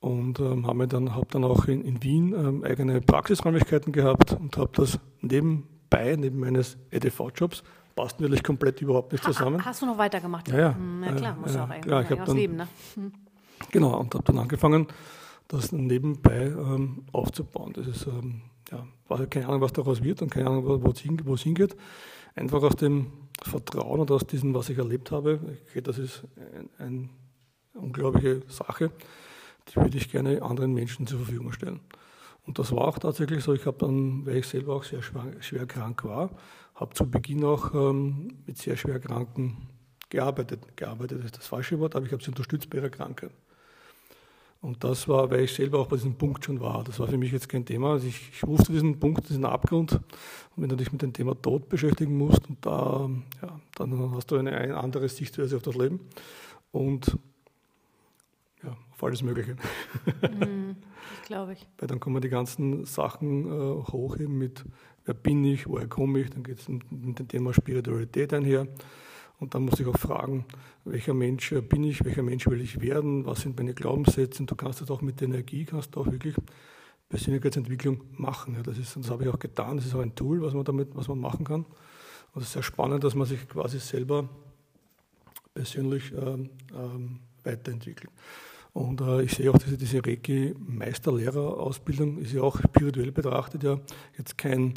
Und ähm, habe dann, hab dann auch in, in Wien ähm, eigene Praxisräumlichkeiten gehabt und habe das nebenbei, neben meines EDV-Jobs, passt natürlich komplett überhaupt nicht zusammen. Hast du noch weitergemacht? Ja, ja. Hm, ja klar, muss ja, auch irgendwie ja, ich dann, leben, ne? Hm. Genau, und habe dann angefangen, das nebenbei ähm, aufzubauen. Das ist, ähm, ja, keine Ahnung, was daraus wird und keine Ahnung, wo es hingeht. Einfach aus dem Vertrauen und aus diesem, was ich erlebt habe. Okay, das ist ein, ein unglaubliche Sache, die würde ich gerne anderen Menschen zur Verfügung stellen. Und das war auch tatsächlich so. Ich habe dann, weil ich selber auch sehr schwer, schwer krank war, habe zu Beginn auch ähm, mit sehr schwer Kranken gearbeitet. Gearbeitet ist das falsche Wort, aber ich habe sie unterstützt bei ihrer Krankheit. Und das war, weil ich selber auch bei diesem Punkt schon war. Das war für mich jetzt kein Thema. Also ich, ich wusste diesen Punkt, diesen Abgrund. Und wenn du dich mit dem Thema Tod beschäftigen musst, und da, ja, dann hast du eine, eine andere Sichtweise auf das Leben. Und auf alles Mögliche. Mm, glaube ich. Weil dann kommen die ganzen Sachen äh, hoch eben mit, wer bin ich, woher komme ich, dann geht es mit dem Thema Spiritualität einher. Und dann muss ich auch fragen, welcher Mensch bin ich, welcher Mensch will ich werden, was sind meine Glaubenssätze. Und du kannst das auch mit der Energie, kannst du auch wirklich Persönlichkeitsentwicklung machen. Ja, das, ist, das habe ich auch getan. Das ist auch ein Tool, was man damit, was man machen kann. Und es ist sehr spannend, dass man sich quasi selber persönlich ähm, ähm, weiterentwickelt. Und äh, ich sehe auch diese, diese Reiki-Meisterlehrerausbildung ist ja auch spirituell betrachtet ja jetzt kein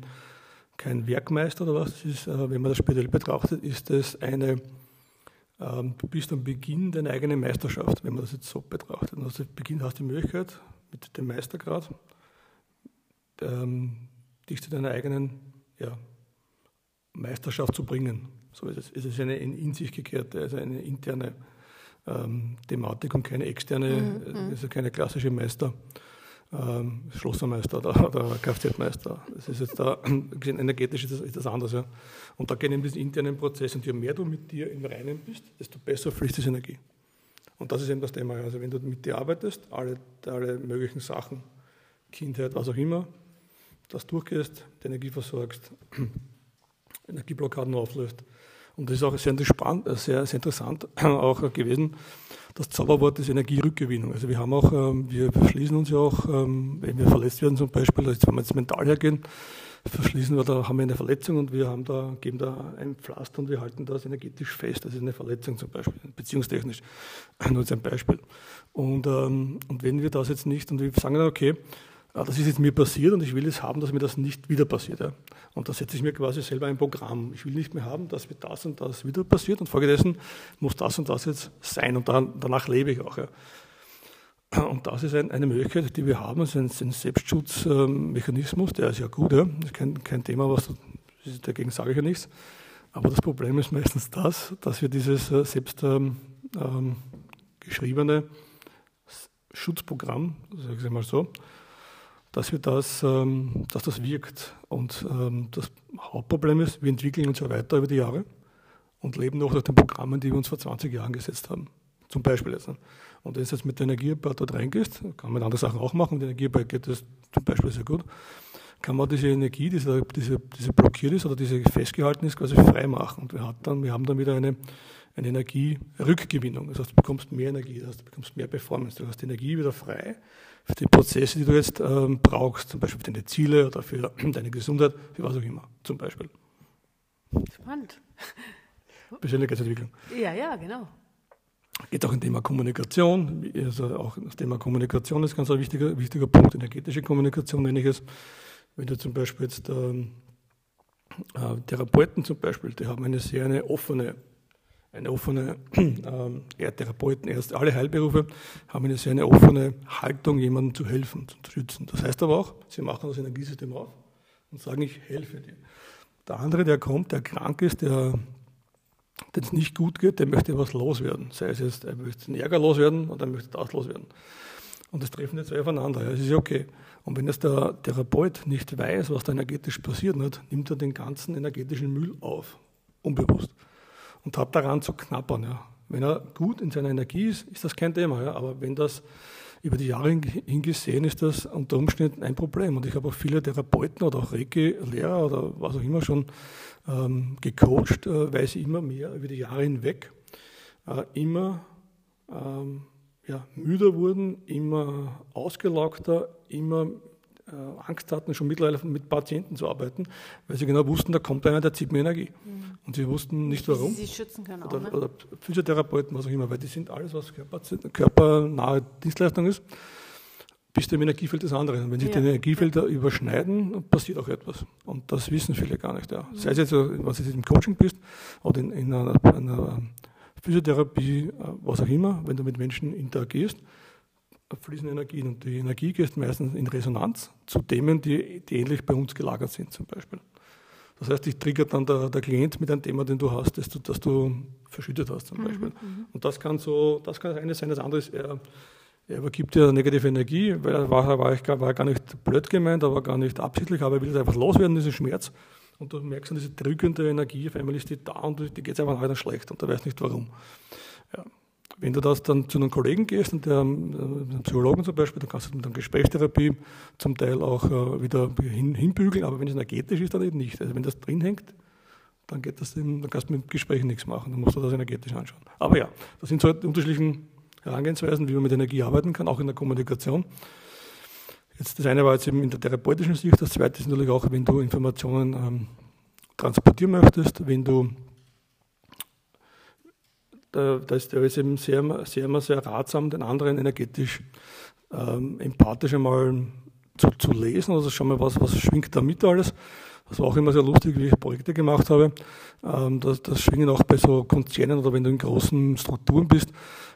kein Werkmeister oder was. Ist, äh, wenn man das spirituell betrachtet, ist es eine, ähm, du bist am Beginn deiner eigenen Meisterschaft, wenn man das jetzt so betrachtet. Und also Beginn hast du die Möglichkeit, mit dem Meistergrad, ähm, dich zu deiner eigenen ja, Meisterschaft zu bringen. So ist es. Es ist eine in sich gekehrte, also eine interne ähm, Thematik und keine externe, mhm. also keine klassische Meister ähm, Schlossermeister oder, oder Kfz-Meister. Das ist jetzt da, energetisch ist das, ist das anders. Ja. Und da geht eben diesen internen Prozess. Und je mehr du mit dir im Reinen bist, desto besser fließt die Energie. Und das ist eben das Thema. Also wenn du mit dir arbeitest, alle, alle möglichen Sachen, Kindheit, was auch immer, das durchgehst, die Energie versorgst, Energieblockaden auflöst. Und das ist auch sehr, sehr, sehr interessant auch gewesen, das Zauberwort ist Energierückgewinnung. Also wir haben auch, ähm, wir verschließen uns ja auch, ähm, wenn wir verletzt werden zum Beispiel, also wenn wir jetzt mental hergehen, verschließen wir, da haben wir eine Verletzung und wir haben da, geben da ein Pflaster und wir halten das energetisch fest. Das ist eine Verletzung zum Beispiel, beziehungstechnisch. Nur als ein Beispiel. Und, ähm, und wenn wir das jetzt nicht, und wir sagen dann, okay, das ist jetzt mir passiert und ich will es haben, dass mir das nicht wieder passiert. Ja. Und da setze ich mir quasi selber ein Programm. Ich will nicht mehr haben, dass mir das und das wieder passiert und folgedessen muss das und das jetzt sein und dann, danach lebe ich auch. Ja. Und das ist ein, eine Möglichkeit, die wir haben, das ist ein, ein Selbstschutzmechanismus, der ist ja gut, ja. das ist kein, kein Thema, was, dagegen sage ich ja nichts. Aber das Problem ist meistens das, dass wir dieses äh, selbst ähm, ähm, geschriebene Schutzprogramm, sage ich mal so, dass, wir das, ähm, dass das wirkt. Und ähm, das Hauptproblem ist, wir entwickeln uns ja weiter über die Jahre und leben noch nach den Programmen, die wir uns vor 20 Jahren gesetzt haben. Zum Beispiel jetzt. Und wenn du jetzt mit der Energiearbeit dort reingehst, kann man andere Sachen auch machen, mit der Energiearbeit geht das zum Beispiel sehr gut, kann man diese Energie, diese, diese, diese blockiert ist oder diese festgehalten ist, quasi frei machen. Und wir, hat dann, wir haben dann wieder eine, eine Energierückgewinnung. Das heißt, du bekommst mehr Energie, das heißt, du bekommst mehr Performance, du hast die Energie wieder frei für die Prozesse, die du jetzt ähm, brauchst, zum Beispiel für deine Ziele oder für deine Gesundheit, für was auch immer, zum Beispiel. Spannend. Persönlichkeitsentwicklung. Ja, ja, genau. Geht auch ein Thema Kommunikation. Also auch das Thema Kommunikation ist ganz ein wichtiger, wichtiger Punkt. Energetische Kommunikation nenne ich es. Wenn du zum Beispiel jetzt ähm, äh, Therapeuten zum Beispiel, die haben eine sehr eine offene eine offene, ähm, Therapeuten, erst alle Heilberufe haben eine sehr eine offene Haltung, jemandem zu helfen, zu unterstützen. Das heißt aber auch, sie machen das Energiesystem auf und sagen, ich helfe dir. Der andere, der kommt, der krank ist, der es nicht gut geht, der möchte was loswerden. Sei es jetzt, er möchte den Ärger loswerden oder er möchte das loswerden. Und das treffen die zwei aufeinander. Das ist ja okay. Und wenn jetzt der Therapeut nicht weiß, was da energetisch passiert, nicht, nimmt er den ganzen energetischen Müll auf, unbewusst und hat daran zu knappern. Ja. Wenn er gut in seiner Energie ist, ist das kein Thema. Ja. Aber wenn das über die Jahre hingesehen ist das unter Umständen ein Problem. Und ich habe auch viele Therapeuten oder auch Reiki-Lehrer oder was auch immer schon ähm, gecoacht, äh, weil sie immer mehr über die Jahre hinweg äh, immer ähm, ja, müder wurden, immer ausgelaugter, immer Angst hatten, schon mittlerweile mit Patienten zu arbeiten, weil sie genau wussten, da kommt einer, der zieht mir Energie. Mhm. Und sie wussten nicht warum. Sie schützen können oder, auch, ne? oder Physiotherapeuten, was auch immer, weil die sind alles, was Körper, körpernahe Dienstleistung ist, bis dem Energiefeld des anderen. Und wenn sich ja. die Energiefelder überschneiden, passiert auch etwas. Und das wissen viele gar nicht. Ja. Mhm. Sei es jetzt, was du im Coaching bist oder in, in einer, einer Physiotherapie, äh, was auch immer, wenn du mit Menschen interagierst, fließen Energien und die Energie geht meistens in Resonanz zu Themen, die, die ähnlich bei uns gelagert sind zum Beispiel. Das heißt, ich triggert dann der, der Klient mit einem Thema, den du hast, das du, das du verschüttet hast zum mhm, Beispiel. Mhm, und das kann so, das kann das eine sein, das andere ist, er, er übergibt dir negative Energie, weil er war, war, ich, war gar nicht blöd gemeint, aber gar nicht absichtlich, aber er will es einfach loswerden, diesen Schmerz. Und du merkst dann diese drückende Energie, auf einmal ist die da und die geht es einfach weiter schlecht und du weißt nicht warum. Ja Wenn du das dann zu einem Kollegen gehst, und der, einem äh, Psychologen zum Beispiel, dann kannst du mit einer Gesprächstherapie zum Teil auch äh, wieder hin, hinbügeln, aber wenn es energetisch ist, dann eben nicht. Also wenn das drin hängt, dann geht das eben, dann kannst du mit Gesprächen nichts machen, dann musst du das energetisch anschauen. Aber ja, das sind so die unterschiedlichen Herangehensweisen, wie man mit Energie arbeiten kann, auch in der Kommunikation. Jetzt das eine war jetzt eben in der therapeutischen Sicht, das zweite ist natürlich auch, wenn du Informationen ähm, transportieren möchtest, wenn du da, da ist, ist eben sehr, sehr, sehr ratsam, den anderen energetisch ähm, empathisch einmal zu, zu lesen. Also schau mal, was, was schwingt da mit alles. Das war auch immer sehr lustig, wie ich Projekte gemacht habe. Ähm, das, das schwingen auch bei so Konzernen oder wenn du in großen Strukturen bist,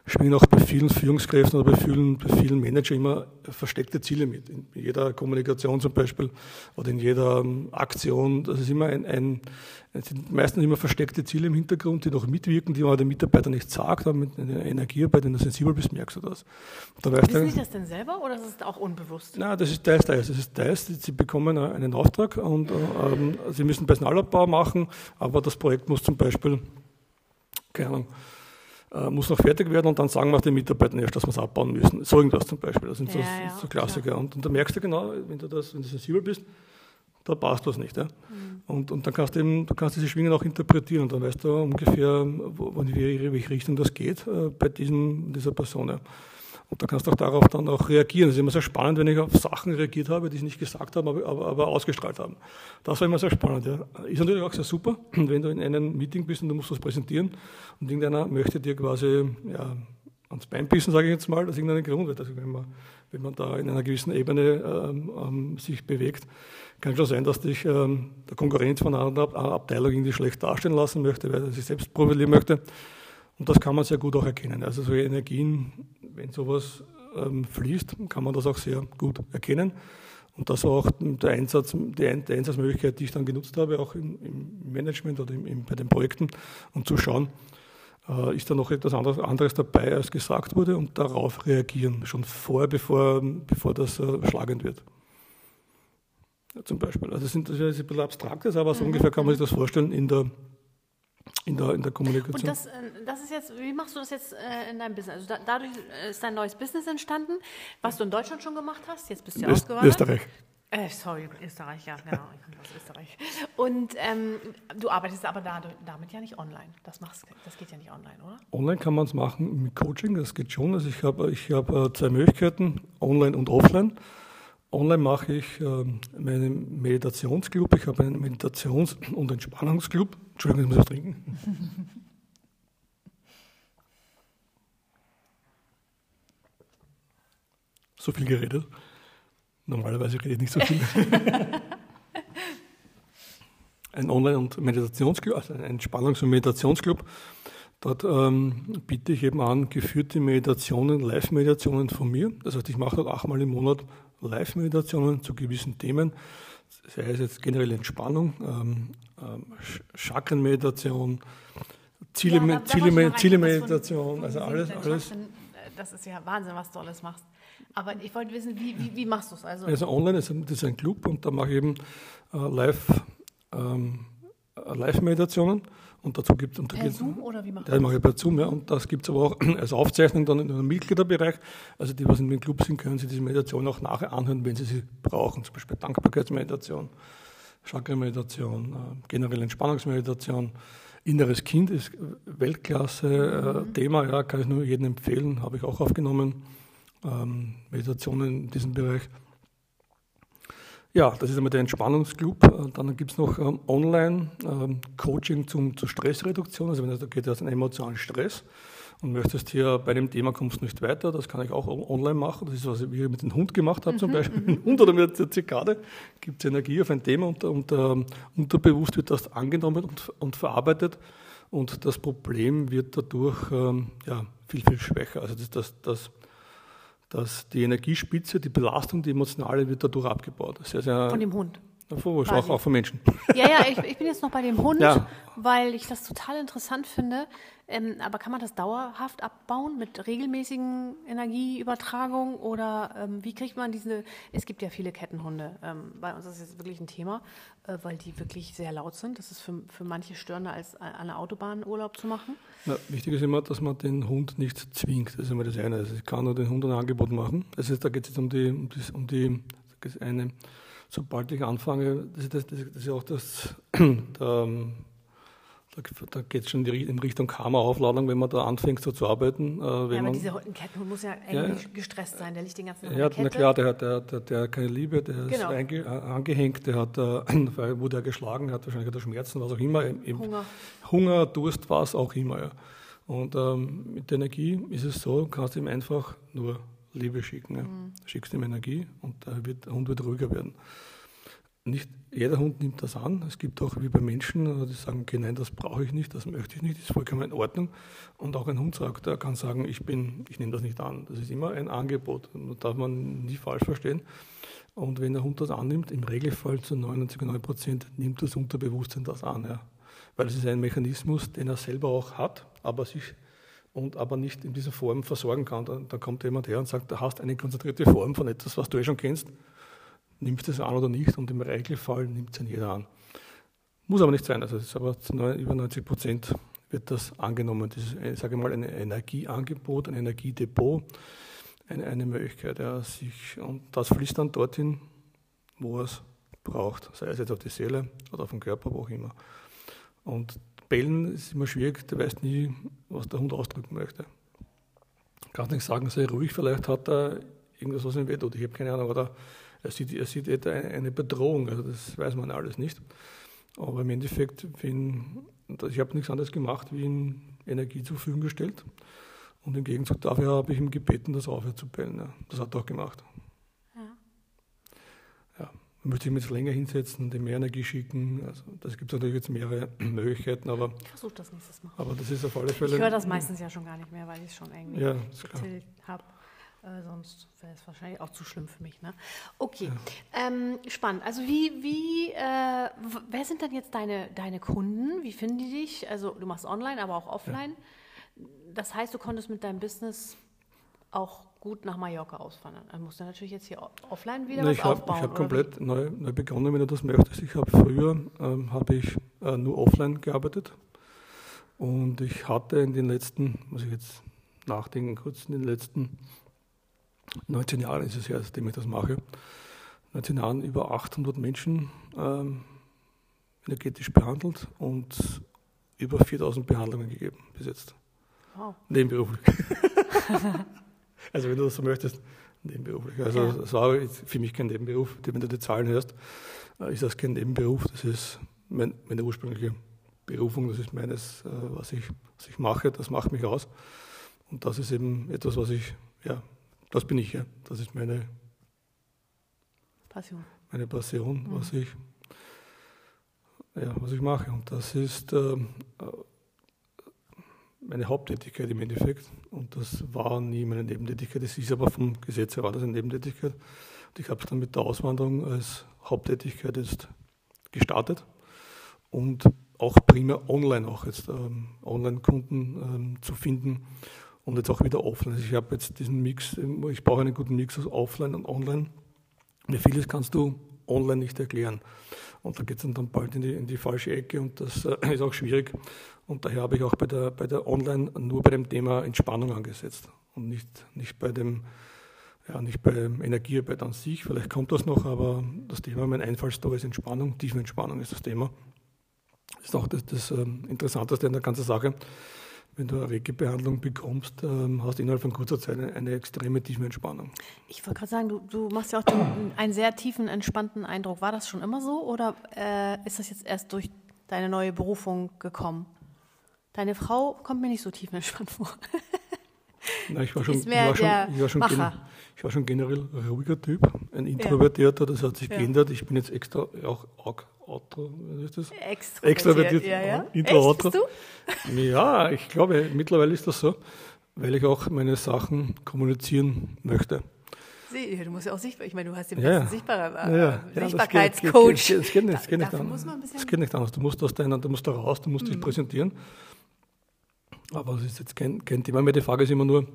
schwingen auch bei vielen Führungskräften oder bei vielen, bei vielen Managern immer versteckte Ziele mit. In jeder Kommunikation zum Beispiel oder in jeder ähm, Aktion. Das ist immer ein, ein sind meistens immer versteckte Ziele im Hintergrund, die noch mitwirken, die man den Mitarbeiter nicht sagt, aber mit einer Energiearbeit, wenn du sensibel bist, merkst du das. Da Wissen Sie das denn selber oder ist es auch unbewusst? Nein, das ist teils, teils. Das ist teils. Sie bekommen einen Auftrag und ähm, Sie müssen Personalabbau machen, aber das Projekt muss zum Beispiel, keine Ahnung, äh, muss noch fertig werden und dann sagen wir den Mitarbeitern erst, dass wir es abbauen müssen. So irgendwas zum Beispiel. Das sind so, ja, so Klassiker. Und, und, da merkst du genau, wenn du, das, wenn du sensibel bist, da passt was nicht. Ja? Mhm. Und, und dann kannst du eben, du kannst diese Schwingen auch interpretieren und dann weißt du ungefähr, wo, in welche Richtung das geht äh, bei diesem, dieser Person. Ja? Und dann kannst du auch darauf dann auch reagieren. Es ist immer sehr spannend, wenn ich auf Sachen reagiert habe, die ich nicht gesagt habe, aber, aber, aber ausgestrahlt haben. Das war immer sehr spannend. Ja. Ist natürlich auch sehr super, wenn du in einem Meeting bist und du musst was präsentieren und irgendeiner möchte dir quasi ja, ans Bein pissen, sage ich jetzt mal, aus irgendeinem Grund. Also wenn man, wenn man da in einer gewissen Ebene ähm, ähm, sich bewegt, kann schon sein, dass dich ähm, der Konkurrent von einer anderen Abteilung irgendwie schlecht darstellen lassen möchte, weil er sich selbst profilieren möchte. Und das kann man sehr gut auch erkennen. Also solche Energien, wenn sowas ähm, fließt, kann man das auch sehr gut erkennen. Und das war auch der Einsatz, die, Einsatzmöglichkeit, die ich dann genutzt habe, auch im, im Management oder im, im, bei den Projekten, um zu schauen, äh, ist da noch etwas anderes, anderes, dabei, als gesagt wurde, und darauf reagieren, schon vorher, bevor, bevor das äh, schlagend wird. Ja, zum Beispiel. Also das, sind, das ist ein bisschen abstraktes, aber so mhm. ungefähr kann man sich das vorstellen in der in der, in der Kommunikation. Und das, äh, das ist jetzt, wie machst du das jetzt äh, in deinem Business? Also da, dadurch ist dein neues Business entstanden, was du in Deutschland schon gemacht hast. Jetzt bist du ja Öst, ausgewandert. Österreich. Äh, sorry, Österreich, ja, genau. Ich komme aus Österreich. Und ähm, du arbeitest aber da, damit ja nicht online. Das, machst, das geht ja nicht online, oder? Online kann man es machen mit Coaching, das geht schon. Also ich habe ich hab, äh, zwei Möglichkeiten, online und offline. Online mache ich äh, meinen Meditationsclub. Ich habe einen Meditations- und Entspannungsclub. Entschuldigung, ich muss was trinken. so viel geredet. Normalerweise rede ich nicht so viel. ein Online- und Meditationsclub, also ein Entspannungs- und Meditationsclub. Dort ähm, biete ich eben an geführte Meditationen, Live-Meditationen von mir. Das heißt, ich mache dort achtmal im Monat Live-Meditationen zu gewissen Themen, sei es jetzt generelle Entspannung, ähm, ähm, Chakrenmeditation, Ziele, ja, Ziele, also alles, alles. Das ist ja Wahnsinn, was du alles machst. Aber ich wollte wissen, wie, wie, wie machst du es? Also, also online ist, das ist ein Club und da mache ich eben äh, live, ähm, Live-Meditationen. Und dazu gibt es. Per Zoom oder wie macht das? mache ich per Zoom, ja. Und das gibt es aber auch als Aufzeichnung dann in einem Mitgliederbereich. Also die, was in den Club sind, können sich diese Meditation auch nachher anhören, wenn sie sie brauchen. Zum Beispiel Dankbarkeitsmeditation, Chakra-Meditation, äh, generelle Entspannungsmeditation. Inneres Kind ist Weltklasse-Thema, äh, mhm. ja, kann ich nur jedem empfehlen, habe ich auch aufgenommen. Ähm, Meditationen in diesem Bereich. Ja, das ist einmal der Entspannungsclub. Äh, dann gibt es noch ähm, Online-Coaching ähm, zum, zur Stressreduktion. Also wenn es geht aus einem emotionalen Stress und möchtest hier bei dem Thema kommst du nicht weiter, das kann ich auch online machen. Das ist, was ich mit dem Hund gemacht habe, zum mhm, Beispiel mit dem Hund oder mit der Zikade. Gibt es Energie auf ein Thema und, und uh, unterbewusst wird das angenommen und, und, verarbeitet und das Problem wird dadurch ähm, ja, viel, viel schwächer. Also das, das, das dass die Energiespitze, die Belastung, die emotionale wird dadurch abgebaut. Sehr, sehr, Von dem Hund? Quasi. Auch, auch von Menschen. Ja, ja, ich, ich, bin jetzt noch bei dem Hund, ja. weil ich das total interessant finde. Ähm, aber kann man das dauerhaft abbauen mit regelmäßigen Energieübertragungen oder ähm, wie kriegt man diese? Es gibt ja viele Kettenhunde. Ähm, bei uns ist das wirklich ein Thema, äh, weil die wirklich sehr laut sind. Das ist für, für manche störender als an der Autobahn Urlaub zu machen. Na, wichtig ist immer, dass man den Hund nicht zwingt. Das ist immer das eine. Also ich kann nur den Hund ein Angebot machen. Das heißt, da geht es jetzt um die, um die, um die eine sobald ich anfange, das, das, das, das ist ja auch das, da, da geht es schon in Richtung Karma-Aufladung, wenn man da anfängt so zu arbeiten. Äh, ja, aber man, dieser Kettenhund muss ja eigentlich ja, gestresst sein, der liegt den ganzen Tag Ja, na klar, der, der, der, der hat keine Liebe, der genau. ist äh, angehängt, der hat, äh, wurde er geschlagen, hat wahrscheinlich hat er Schmerzen, was auch immer. Im, Hunger. Hunger, Durst, was auch immer. Ja. Und ähm, mit der Energie ist es so, kannst du ihm einfach nur Liebe schicken. Ja. Mhm. Schickst ihm Energie und der, wird, der Hund wird ruhiger werden. Nicht jeder Hund nimmt das an. Es gibt auch wie bei Menschen, die sagen, okay, nein, das brauche ich nicht, das möchte ich nicht, das ist vollkommen in Ordnung. Und auch ein Hund sagt, er kann sagen, ich bin, ich nehme das nicht an. Das ist immer ein Angebot. Das darf man nie falsch verstehen. Und wenn der Hund das annimmt, im Regelfall zu 99,9 Prozent nimmt das Unterbewusstsein das an. Ja. Weil es ist ein Mechanismus, den er selber auch hat, aber sich und aber nicht in dieser Form versorgen kann. Dann, dann kommt jemand her und sagt, du hast eine konzentrierte Form von etwas, was du eh schon kennst, nimmst es an oder nicht und im Regelfall nimmt es jeder an. Muss aber nicht sein, also ist aber über 90 Prozent wird das angenommen. Das ist, ich sage mal, ein Energieangebot, ein Energiedepot, eine, eine Möglichkeit, ja, sich, und das fließt dann dorthin, wo es braucht, sei es jetzt auf die Seele oder auf den Körper, wo auch immer. Und Bellen ist immer schwierig, du weißt nie, was der Hund ausdrücken möchte. Kannst nicht sagen, sei ruhig, vielleicht hat er irgendwas, was ihm wehtut. Ich habe keine Ahnung, oder er sieht, er sieht eine Bedrohung, also das weiß man alles nicht. Aber im Endeffekt, wenn, ich habe nichts anderes gemacht, wie ihm Energie zur Verfügung gestellt. Und im Gegenzug dafür habe ich ihm gebeten, das aufhört zu bellen. Das hat er auch gemacht. Man möchte sich jetzt länger hinsetzen und mehr Energie schicken. Also das gibt es natürlich jetzt mehrere Möglichkeiten, aber. Ich versuche das nächstes Mal. Aber das ist auf alle Fälle. Ich höre das meistens ja schon gar nicht mehr, weil ich es schon irgendwie ja, getilgt habe. Äh, sonst wäre es wahrscheinlich auch zu schlimm für mich. Ne? Okay, ja. ähm, spannend. Also wie, wie äh, wer sind denn jetzt deine, deine Kunden? Wie finden die dich? Also du machst online, aber auch offline. Ja. Das heißt, du konntest mit deinem Business auch gut nach Mallorca auswandern. Dann musst du natürlich jetzt hier offline wieder Na, was ich hab, aufbauen. Ich habe komplett neu, neu, begonnen, wenn du das möchtest. Ich habe früher ähm, habe ich äh, nur offline gearbeitet und ich hatte in den letzten, muss ich jetzt nachdenken, kurz in den letzten 19 Jahren ist es her, seitdem ich das mache, 19 Jahren über 800 Menschen ähm, energetisch behandelt und über 4000 Behandlungen gegeben bis jetzt. Wow. Nebenberuflich. Also wenn du das so möchtest, nebenberuflich. Also ja. das war für mich kein Nebenberuf. Wenn du die Zahlen hörst, äh, ist das kein Nebenberuf. Das ist mein, meine ursprüngliche Berufung. Das ist meines, äh, was ich, was ich mache. Das macht mich aus. Und das ist eben etwas, was ich, ja, das bin ich ja. Das ist meine Passion. Meine Passion, mhm. was ich, ja, was ich mache. Und das ist ähm, äh, meine Haupttätigkeit im Endeffekt. Und das war nie meine Nebentätigkeit. Das ist aber vom Gesetz her war das eine Nebentätigkeit. Und ich habe es dann mit der Auswanderung als Haupttätigkeit jetzt gestartet und auch primär online auch jetzt ähm, Online-Kunden ähm, zu finden und jetzt auch wieder offline. Also ich habe jetzt diesen Mix, ich brauche einen guten Mix aus Offline und Online. Wie vieles kannst du online nicht erklären. Und da geht es dann bald in die, in die falsche Ecke und das äh, ist auch schwierig. Und daher habe ich auch bei der, bei der Online nur bei dem Thema Entspannung angesetzt und nicht, nicht bei dem ja, nicht bei Energiearbeit an sich, vielleicht kommt das noch, aber das Thema, mein Einfallstor ist Entspannung, Tiefenentspannung ist das Thema. Das ist auch das, das ähm, Interessanteste an der ganzen Sache wenn du eine Reiki-Behandlung bekommst, ähm, hast du innerhalb von kurzer Zeit eine, eine extreme tiefe Entspannung. Ich wollte gerade sagen, du, du, machst ja auch den, einen sehr tiefen, entspannten Eindruck. War das schon immer so oder äh, ist das jetzt erst durch deine neue Berufung gekommen? Deine Frau kommt mir nicht so tief entspannt vor. Nein, ich war schon, ich war schon, ich war schon, gen, ich war schon generell ein ruhiger Typ, ein Introvertierter, das hat sich ja. geändert. Ich bin jetzt extra auch, Outro, was ist das? Extrovertiert. Extrovertiert. Ja, ja. Intro, Echt, Outro. Ja, ich glaube, mittlerweile ist das so, weil ich auch meine Sachen kommunizieren möchte. Du musst ja auch sichtbar, ich meine, du hast den ja, besten Sichtbar äh, ja, Sichtbarkeitscoach. Das geht, geht, geht, geht, nicht anders. Das geht nicht anders. Du musst, aus deiner, du musst da raus, du musst mhm. dich präsentieren. Aber es ist jetzt kein, kein Thema mehr. Die Frage ist immer nur,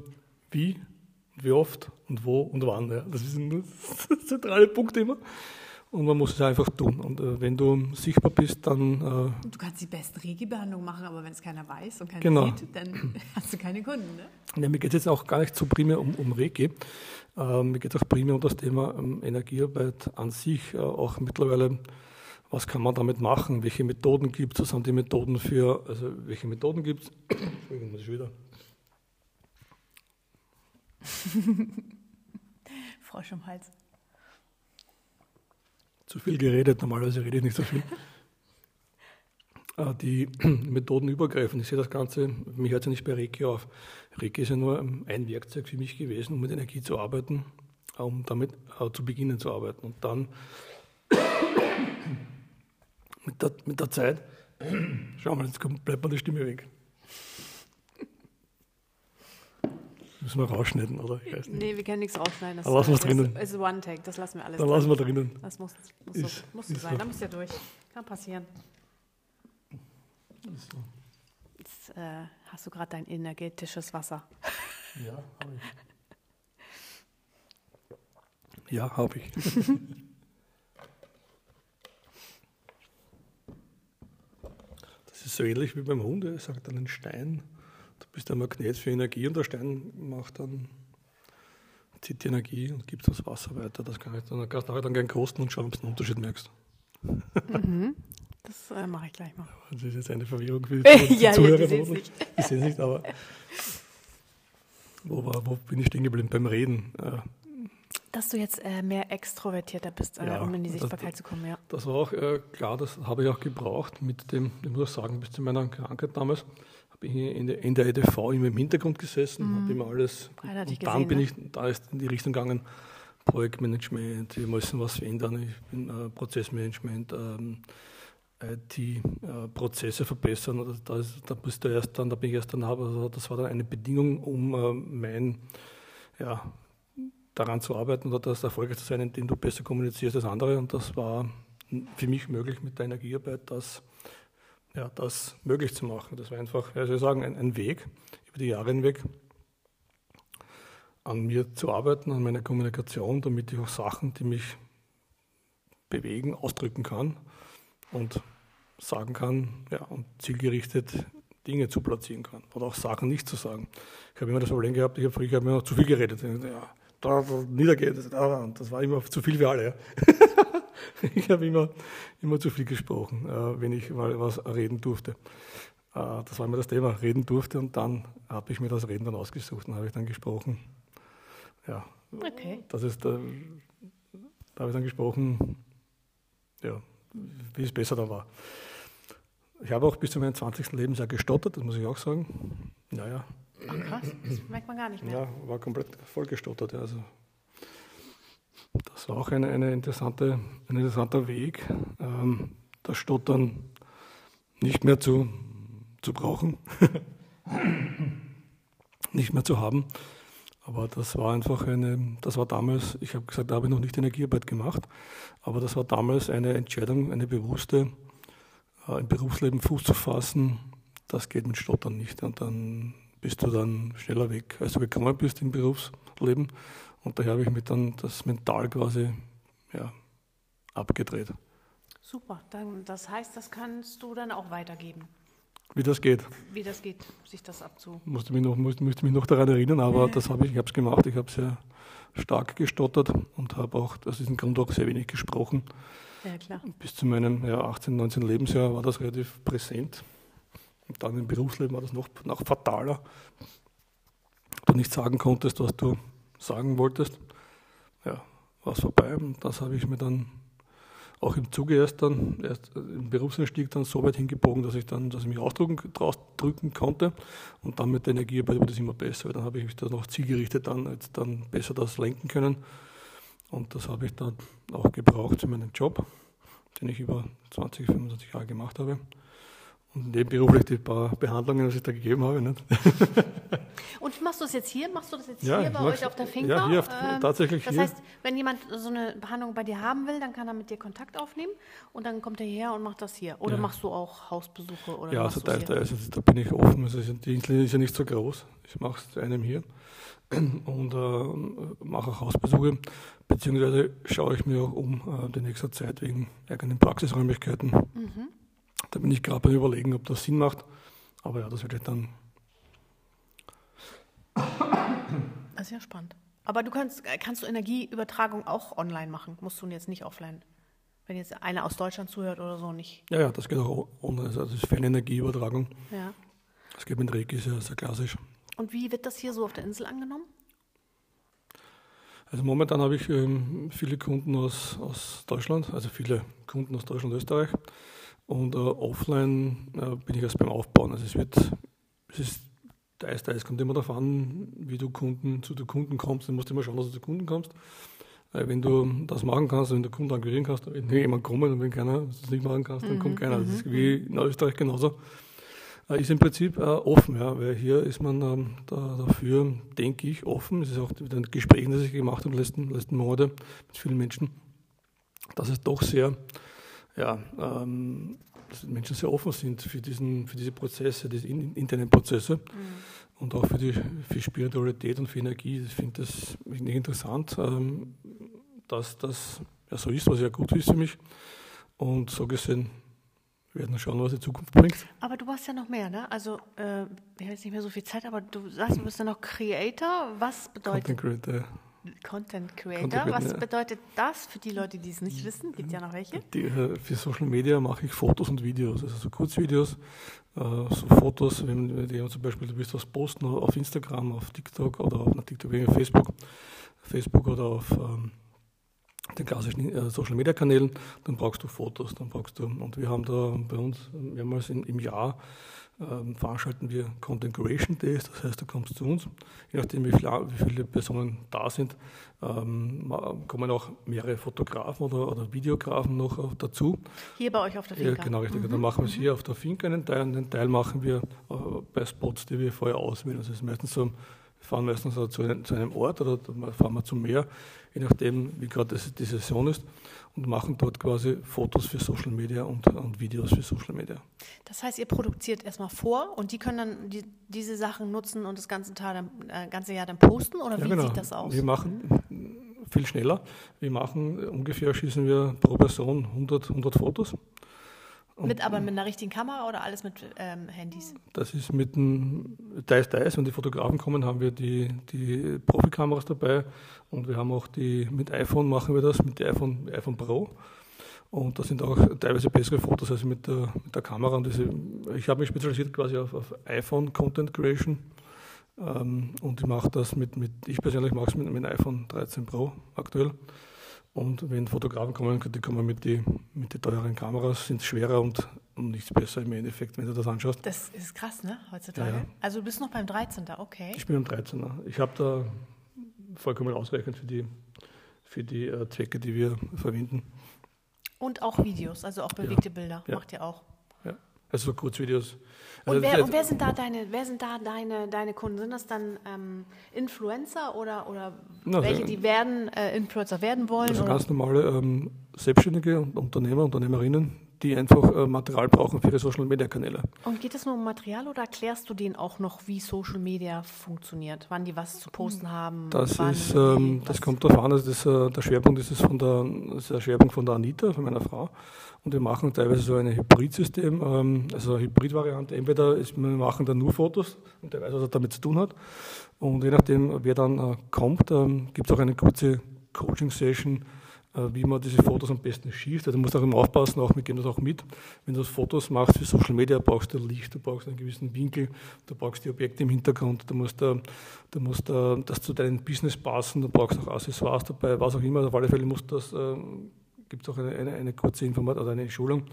wie, wie oft und wo und wann. Ja. Das ist ein zentrale Punkt immer. Und man muss es einfach tun. Und äh, wenn du sichtbar bist, dann. Äh, du kannst die beste Reiki-Behandlung machen, aber wenn es keiner weiß und keiner genau. sieht, dann hast du keine Kunden. Ne? Ja, mir geht es jetzt auch gar nicht so primär um, um Reiki. Äh, mir geht es auch primär um das Thema ähm, Energiearbeit an sich. Äh, auch mittlerweile, was kann man damit machen? Welche Methoden gibt es? Was sind die Methoden für. Also, welche Methoden gibt es? Entschuldigung, muss ich wieder. Frosch im Hals zu viel geredet, normalerweise rede ich nicht so viel. Äh, die Methoden übergreifen. Ich sehe das Ganze, mich hört es ja nicht bei Reiki auf. Reiki ist ja nur ein Werkzeug für mich gewesen, um mit Energie zu arbeiten, um damit zu beginnen zu arbeiten. Und dann mit der, mit der Zeit, schau mal, jetzt kommt, bleibt mir die Stimme weg. Müssen wir rausschneiden, oder? Ich weiß nicht. Nee, wir können nichts rausschneiden. Das Dann lassen wir es drinnen. Es ist One-Take, das lassen wir alles Dann drin. lassen wir drinnen. Das muss, muss, ist, so, muss so sein, so. da muss ja durch. Kann passieren. So. Jetzt äh, hast du gerade dein energetisches Wasser. Ja, habe ich. Ja, habe ich. das ist so ähnlich wie beim Hund, er sagt dann ein Stein bist ein Magnet für Energie und der Stein macht dann, zieht die Energie und gibt das Wasser weiter. Das kann ich dann, kannst du nachher dann gerne kosten und schauen, ob du einen Unterschied merkst. Mhm. Das äh, mache ich gleich mal. Das ist jetzt eine Verwirrung für die ja, Zuhörer. Ja, ich sehe es nicht, aber wo, war, wo bin ich stehen geblieben? Beim Reden. Äh, dass du jetzt äh, mehr extrovertierter bist, äh, ja, um in die Sichtbarkeit das, zu kommen, ja. Das war auch äh, klar, das habe ich auch gebraucht mit dem, ich muss sagen, bis zu meiner Krankheit damals bin ich in der, in der EDV immer im Hintergrund gesessen, mhm. habe immer alles. und dann gesehen, bin ne? ich, da ist in die Richtung gegangen, Projektmanagement, wir müssen was verändern, ich bin äh, Prozessmanagement, ähm, IT-Prozesse äh, verbessern. Also da, ist, da bist du erst dann, da bin ich erst dann, also das war dann eine Bedingung, um äh, mein, ja, daran zu arbeiten oder das erfolgreich zu sein, indem du besser kommunizierst als andere. Und das war für mich möglich mit der Energiearbeit, dass ja, das möglich zu machen. Das war einfach, ja, ich sagen, ein, ein Weg über die Jahre hinweg, an mir zu arbeiten, an meiner Kommunikation, damit ich auch Sachen, die mich bewegen, ausdrücken kann und sagen kann ja, und zielgerichtet Dinge zu platzieren kann oder auch Sachen nicht zu sagen. Ich habe immer das Problem gehabt, ich habe früher immer zu viel geredet. Ja, da, da niedergeht, da, das war immer zu viel für alle. Ja. ich habe immer, immer zu viel gesprochen, äh, wenn ich mal was reden durfte. Äh, das war immer das Thema, reden durfte und dann habe ich mir das Reden dann ausgesucht und habe ich dann gesprochen. Ja, okay. das ist, äh, da habe ich dann gesprochen, ja, wie es besser da war. Ich habe auch bis zu meinem 20. Lebensjahr gestottert, das muss ich auch sagen. Naja. Ach krass, das merkt man gar nicht mehr. Ja, war komplett voll gestottert. Also das war auch eine, eine interessante, ein interessanter Weg, ähm, das Stottern nicht mehr zu, zu brauchen, nicht mehr zu haben. Aber das war einfach eine, das war damals, ich habe gesagt, da habe ich noch nicht Energiearbeit gemacht, aber das war damals eine Entscheidung, eine bewusste, äh, im Berufsleben Fuß zu fassen, das geht mit Stottern nicht. Und dann bist du dann schneller weg, als du gekommen bist im Berufsleben. Und daher habe ich mir dann das mental quasi ja, abgedreht. Super, dann, das heißt, das kannst du dann auch weitergeben. Wie das geht. Wie das geht, sich das abzu. Musste mich noch, musste, musste mich noch daran erinnern, aber das habe ich, ich habe es gemacht. Ich habe sehr stark gestottert und habe auch aus diesem Grund auch sehr wenig gesprochen. Ja, klar. Bis zu meinem ja, 18, 19 Lebensjahr war das relativ präsent. Und dann im Berufsleben war das noch, noch fataler. Du nicht sagen konntest, was du sagen wolltest. Ja, war es vorbei. Und das habe ich mir dann auch im Zuge erst dann, erst im Berufseinstieg dann so weit hingebogen, dass ich dann, dass ich mich ausdrücken drücken konnte. Und dann mit der Energiearbeit wurde das immer besser. Weil dann habe ich mich dann noch zielgerichtet dann, jetzt dann besser das lenken können. Und das habe ich dann auch gebraucht für meinen Job, den ich über 20, 25 Jahre gemacht habe. Und nebenberuflich die paar Behandlungen, was ich da gegeben habe. Nicht? Und machst du das jetzt hier? Machst du das jetzt Ja, hier bei euch auf der Finca? ja, hier auf- tatsächlich Das hier. heißt, wenn jemand so eine Behandlung bei dir haben will, dann kann er mit dir Kontakt aufnehmen und dann kommt er hierher und macht das hier. Oder Ja. machst du auch Hausbesuche? Oder Ja, also teils, teils. Also da bin ich offen. Also die Insel ist ja nicht so groß. Ich mache es zu einem hier und äh, mache auch Hausbesuche. Beziehungsweise schaue ich mir auch um äh, die nächste Zeit wegen eigenen Praxisräumlichkeiten. Mhm. Da bin ich gerade beim Überlegen, ob das Sinn macht. Aber ja, das werde ich dann. Das ist ja spannend. Aber du kannst, kannst du Energieübertragung auch online machen? Musst du jetzt nicht offline? Wenn jetzt einer aus Deutschland zuhört oder so, nicht. Ja, ja, das geht auch ohne. Also das ist Fernenergieübertragung. Ja. Das geht mit Reiki, ist ja sehr klassisch. Und wie wird das hier so auf der Insel angenommen? Also momentan habe ich ähm, viele Kunden aus, aus Deutschland, also viele Kunden aus Deutschland und Österreich. Und äh, offline äh, bin ich erst beim Aufbauen. Also es wird, es ist teils, teils kommt immer darauf an, wie du Kunden zu den Kunden kommst. Du musst immer schauen, dass du zu Kunden kommst. Äh, wenn du das machen kannst, wenn du Kunden akquirieren kannst, dann wird jemand kommen und wenn keiner das nicht machen kannst, dann kommt keiner. Das ist wie in Österreich genauso. Äh, ist im Prinzip äh, offen, ja, weil hier ist man ähm, da, dafür, denke ich, offen. Es ist auch mit den Gesprächen, die ich gemacht habe in den letzten, letzten Monaten mit vielen Menschen, dass es doch sehr, ja, ähm, dass die Menschen sehr offen sind für, diesen, für diese Prozesse, diese in, internen Prozesse und auch für die für Spiritualität und für Energie. Ich finde das nicht interessant, ähm, dass das ja so ist, was ja gut ist für mich. Und so gesehen wir werden schauen, was die Zukunft bringt. Aber du machst ja noch mehr, ne? Also, äh, wir haben jetzt nicht mehr so viel Zeit, aber du sagst, du bist ja noch Creator. Was bedeutet Content Creator. Content Creator? Content Was bedeutet das für die Leute, die es nicht wissen? Gibt ja noch welche. Die, äh, für Social Media mache ich Fotos und Videos, also so Kurzvideos, äh, so Fotos, wenn, jemand zum Beispiel, du willst was posten auf Instagram, auf TikTok oder auf na, TikTok, Facebook, Facebook oder auf ähm, den klassischen äh, Social Media Kanälen, dann brauchst du Fotos, dann brauchst du, und wir haben da bei uns mehrmals im Jahr veranstalten wir Content Creation Days, das heißt, du kommst zu uns, je nachdem wie, viel, wie viele Personen da sind, ähm, kommen auch mehrere Fotografen oder, oder Videografen noch äh, dazu. Hier bei euch auf der Ja, Finca. genau, richtig. Und dann machen wir es hier auf der Finca einen Teil und einen Teil machen wir äh, bei Spots, die wir vorher auswählen. Also es ist meistens so, wir fahren meistens zu, einem, Ort oder fahren wir zum Meer, je nachdem, wie gerade die Saison ist und machen dort quasi Fotos für Social Media und, und Videos für Social Media. Das heißt, ihr produziert erstmal vor und die können dann die, diese Sachen nutzen und das ganze, Tag, äh, ganze Jahr dann posten? Oder wie sieht das aus? genau. Wir machen viel schneller. Wir machen ungefähr, schießen wir pro Person 100, 100 Fotos. Mit, aber mit einer richtigen Kamera oder alles mit ähm, Handys? Das ist mit dem Teils, Teils. Wenn die Fotografen kommen, haben wir die, die Profikameras dabei und wir haben auch die, mit iPhone machen wir das, mit dem iPhone, iPhone Pro. Und das sind auch teilweise bessere Fotos als mit der, mit der Kamera. Und diese, ich habe mich spezialisiert quasi auf, auf iPhone Content Creation. Ähm, und ich mache das mit, mit ich persönlich mache es mit, mit dem iPhone 13 Pro aktuell. Und wenn Fotografen kommen, die kommen mit den mit die teuren Kameras, sind schwerer und, und nichts besser im Endeffekt, wenn du das anschaust. Das ist krass, ne, heutzutage? Ja, ja. Also du bist noch beim 13. Okay. Ich bin am 13er. Ich habe da vollkommen ausreichend für die, für die äh, Zwecke, die wir verwenden. Und auch Videos, also auch bewegte Bilder Ja. macht ihr auch. Also so Kurzvideos. Und, Also wer, das- und wer sind da deine, wer sind da deine, deine Kunden? Sind das dann ähm, Influencer oder, oder Na, welche, die werden äh, Influencer werden wollen? also ganz normale ähm, Selbstständige und Unternehmer, Unternehmerinnen, die einfach äh, Material brauchen für ihre Social Media Kanäle. Und geht es nur um Material oder erklärst du denen auch noch, wie Social Media funktioniert? Wann die was zu posten haben? Das ist, ähm, das kommt darauf an, also das, äh, der Schwerpunkt ist es von der, das ist der Schwerpunkt von der Anita, von meiner Frau. Und wir machen teilweise so ein Hybridsystem, ähm, also eine Hybridvariante. Entweder wir machen dann nur Fotos und der weiß, was er damit zu tun hat. Und je nachdem, wer dann äh, kommt, ähm, gibt es auch eine kurze Coaching-Session, äh, wie man diese Fotos am besten schießt. Also du musst auch immer aufpassen, auch wir geben das auch mit. Wenn du Fotos machst für Social Media, brauchst du Licht, du brauchst einen gewissen Winkel, du brauchst die Objekte im Hintergrund, du musst, äh, du musst das zu deinem Business passen, du brauchst auch Accessoires dabei, was auch immer. Auf alle Fälle muss das, äh, gibt es auch eine, eine, eine kurze Information oder eine Schulung,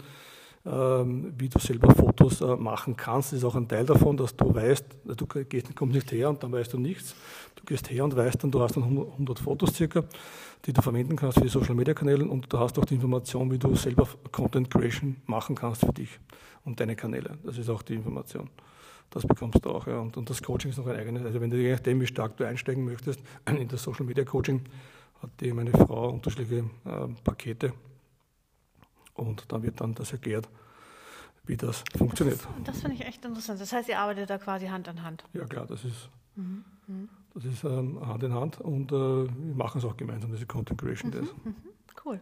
ähm, wie du selber Fotos äh, machen kannst. Das ist auch ein Teil davon, dass du weißt, du gehst, kommst nicht her und dann weißt du nichts. Du gehst her und weißt dann, du hast dann 100 Fotos circa, die du verwenden kannst für die Social Media Kanäle und du hast auch die Information, wie du selber Content Creation machen kannst für dich und deine Kanäle. Das ist auch die Information. Das bekommst du auch. Ja. Und, und das Coaching ist noch ein eigenes. Also wenn du je nachdem, wie stark du einsteigen möchtest, in das Social Media Coaching, hat die meine Frau unterschiedliche äh, Pakete und da wird dann das erklärt, wie das funktioniert. Das, das finde ich echt interessant. Das heißt, ihr arbeitet da quasi Hand in Hand. Ja klar, das ist, mhm. das ist ähm, Hand in Hand und äh, wir machen es auch gemeinsam, diese Content Creation Days. Mhm. Cool.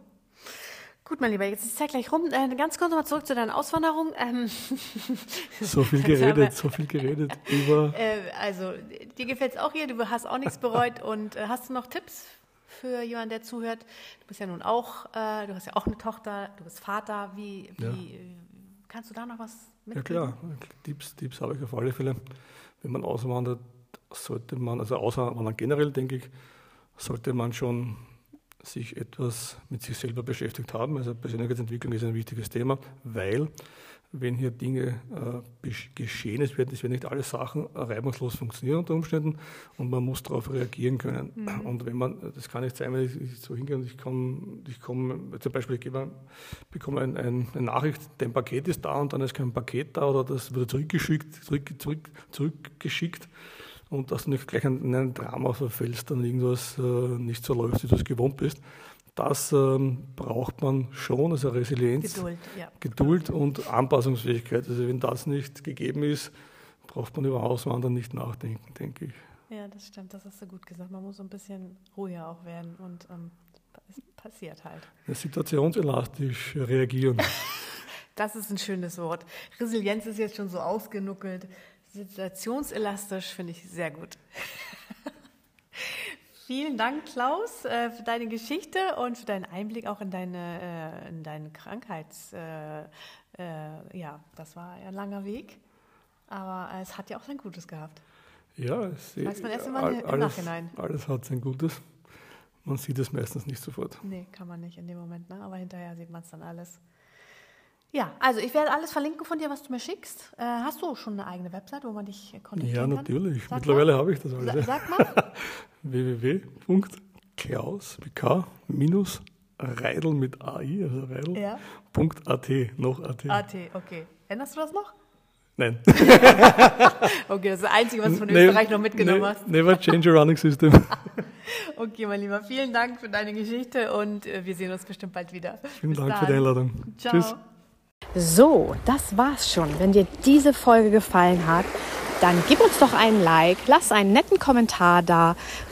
Gut, mein Lieber, jetzt ist die Zeit gleich rum. Äh, ganz kurz nochmal zurück zu deiner Auswanderung. Ähm so viel geredet, so viel geredet über. Äh, also, dir gefällt es auch hier, du hast auch nichts bereut. und äh, hast du noch Tipps für jemanden, der zuhört? Du bist ja nun auch, äh, du hast ja auch eine Tochter, du bist Vater. Wie, wie ja. kannst du da noch was mitgeben? Ja klar, Tipps, Tipps habe ich auf alle Fälle. Wenn man auswandert, sollte man, also auswandern generell, denke ich, sollte man schon sich etwas mit sich selber beschäftigt haben. Also Persönlichkeitsentwicklung ist ein wichtiges Thema, weil wenn hier Dinge äh, geschehen, es werden, es werden nicht alle Sachen reibungslos funktionieren unter Umständen und man muss darauf reagieren können. Mhm. Und wenn man, das kann nicht sein, wenn ich, ich so hingehe und ich komme, ich komme, zum Beispiel, ich gebe, bekomme ein, ein, eine Nachricht, dein Paket ist da und dann ist kein Paket da oder das wird zurückgeschickt, zurück, zurück, zurückgeschickt und dass du nicht gleich in ein Drama verfällst, dann irgendwas äh, nicht so läuft, wie du es gewohnt bist das ähm, braucht man schon, also Resilienz, Geduld, ja. Geduld und Anpassungsfähigkeit. Also wenn das nicht gegeben ist, braucht man über Auswandern nicht nachdenken, denke ich. Ja, das stimmt, das hast du gut gesagt. Man muss ein bisschen ruhiger auch werden und ähm, es passiert halt. Ja, situationselastisch reagieren. das ist ein schönes Wort. Resilienz ist jetzt schon so ausgenuckelt. Situationselastisch finde ich sehr gut. Vielen Dank, Klaus, äh, für deine Geschichte und für deinen Einblick auch in deine, äh, in deine Krankheits. Äh, ja, das war ein langer Weg, aber es hat ja auch sein Gutes gehabt. Ja, es weiß man erst immer im alles, Nachhinein. Alles hat sein Gutes. Man sieht es meistens nicht sofort. Nee, kann man nicht in dem Moment, ne? aber hinterher sieht man es dann alles. Ja, also ich werde alles verlinken von dir, was du mir schickst. Äh, hast du schon eine eigene Website, wo man dich kontaktieren kann? Ja, natürlich. Sag Mittlerweile habe ich das alles. Sag mal. www.klaus, minus Reidel mit AI, also Reidel, ja. .at, noch AT. AT, okay. Änderst du das noch? Nein. okay, das ist das Einzige, was du von ne Österreich noch mitgenommen ne hast. Never change a running system. okay, mein Lieber, vielen Dank für deine Geschichte und äh, wir sehen uns bestimmt bald wieder. Vielen Bis Dank dann. für die Einladung. Ciao. Tschüss. So, das war's schon. Wenn dir diese Folge gefallen hat, dann gib uns doch einen Like, lass einen netten Kommentar da,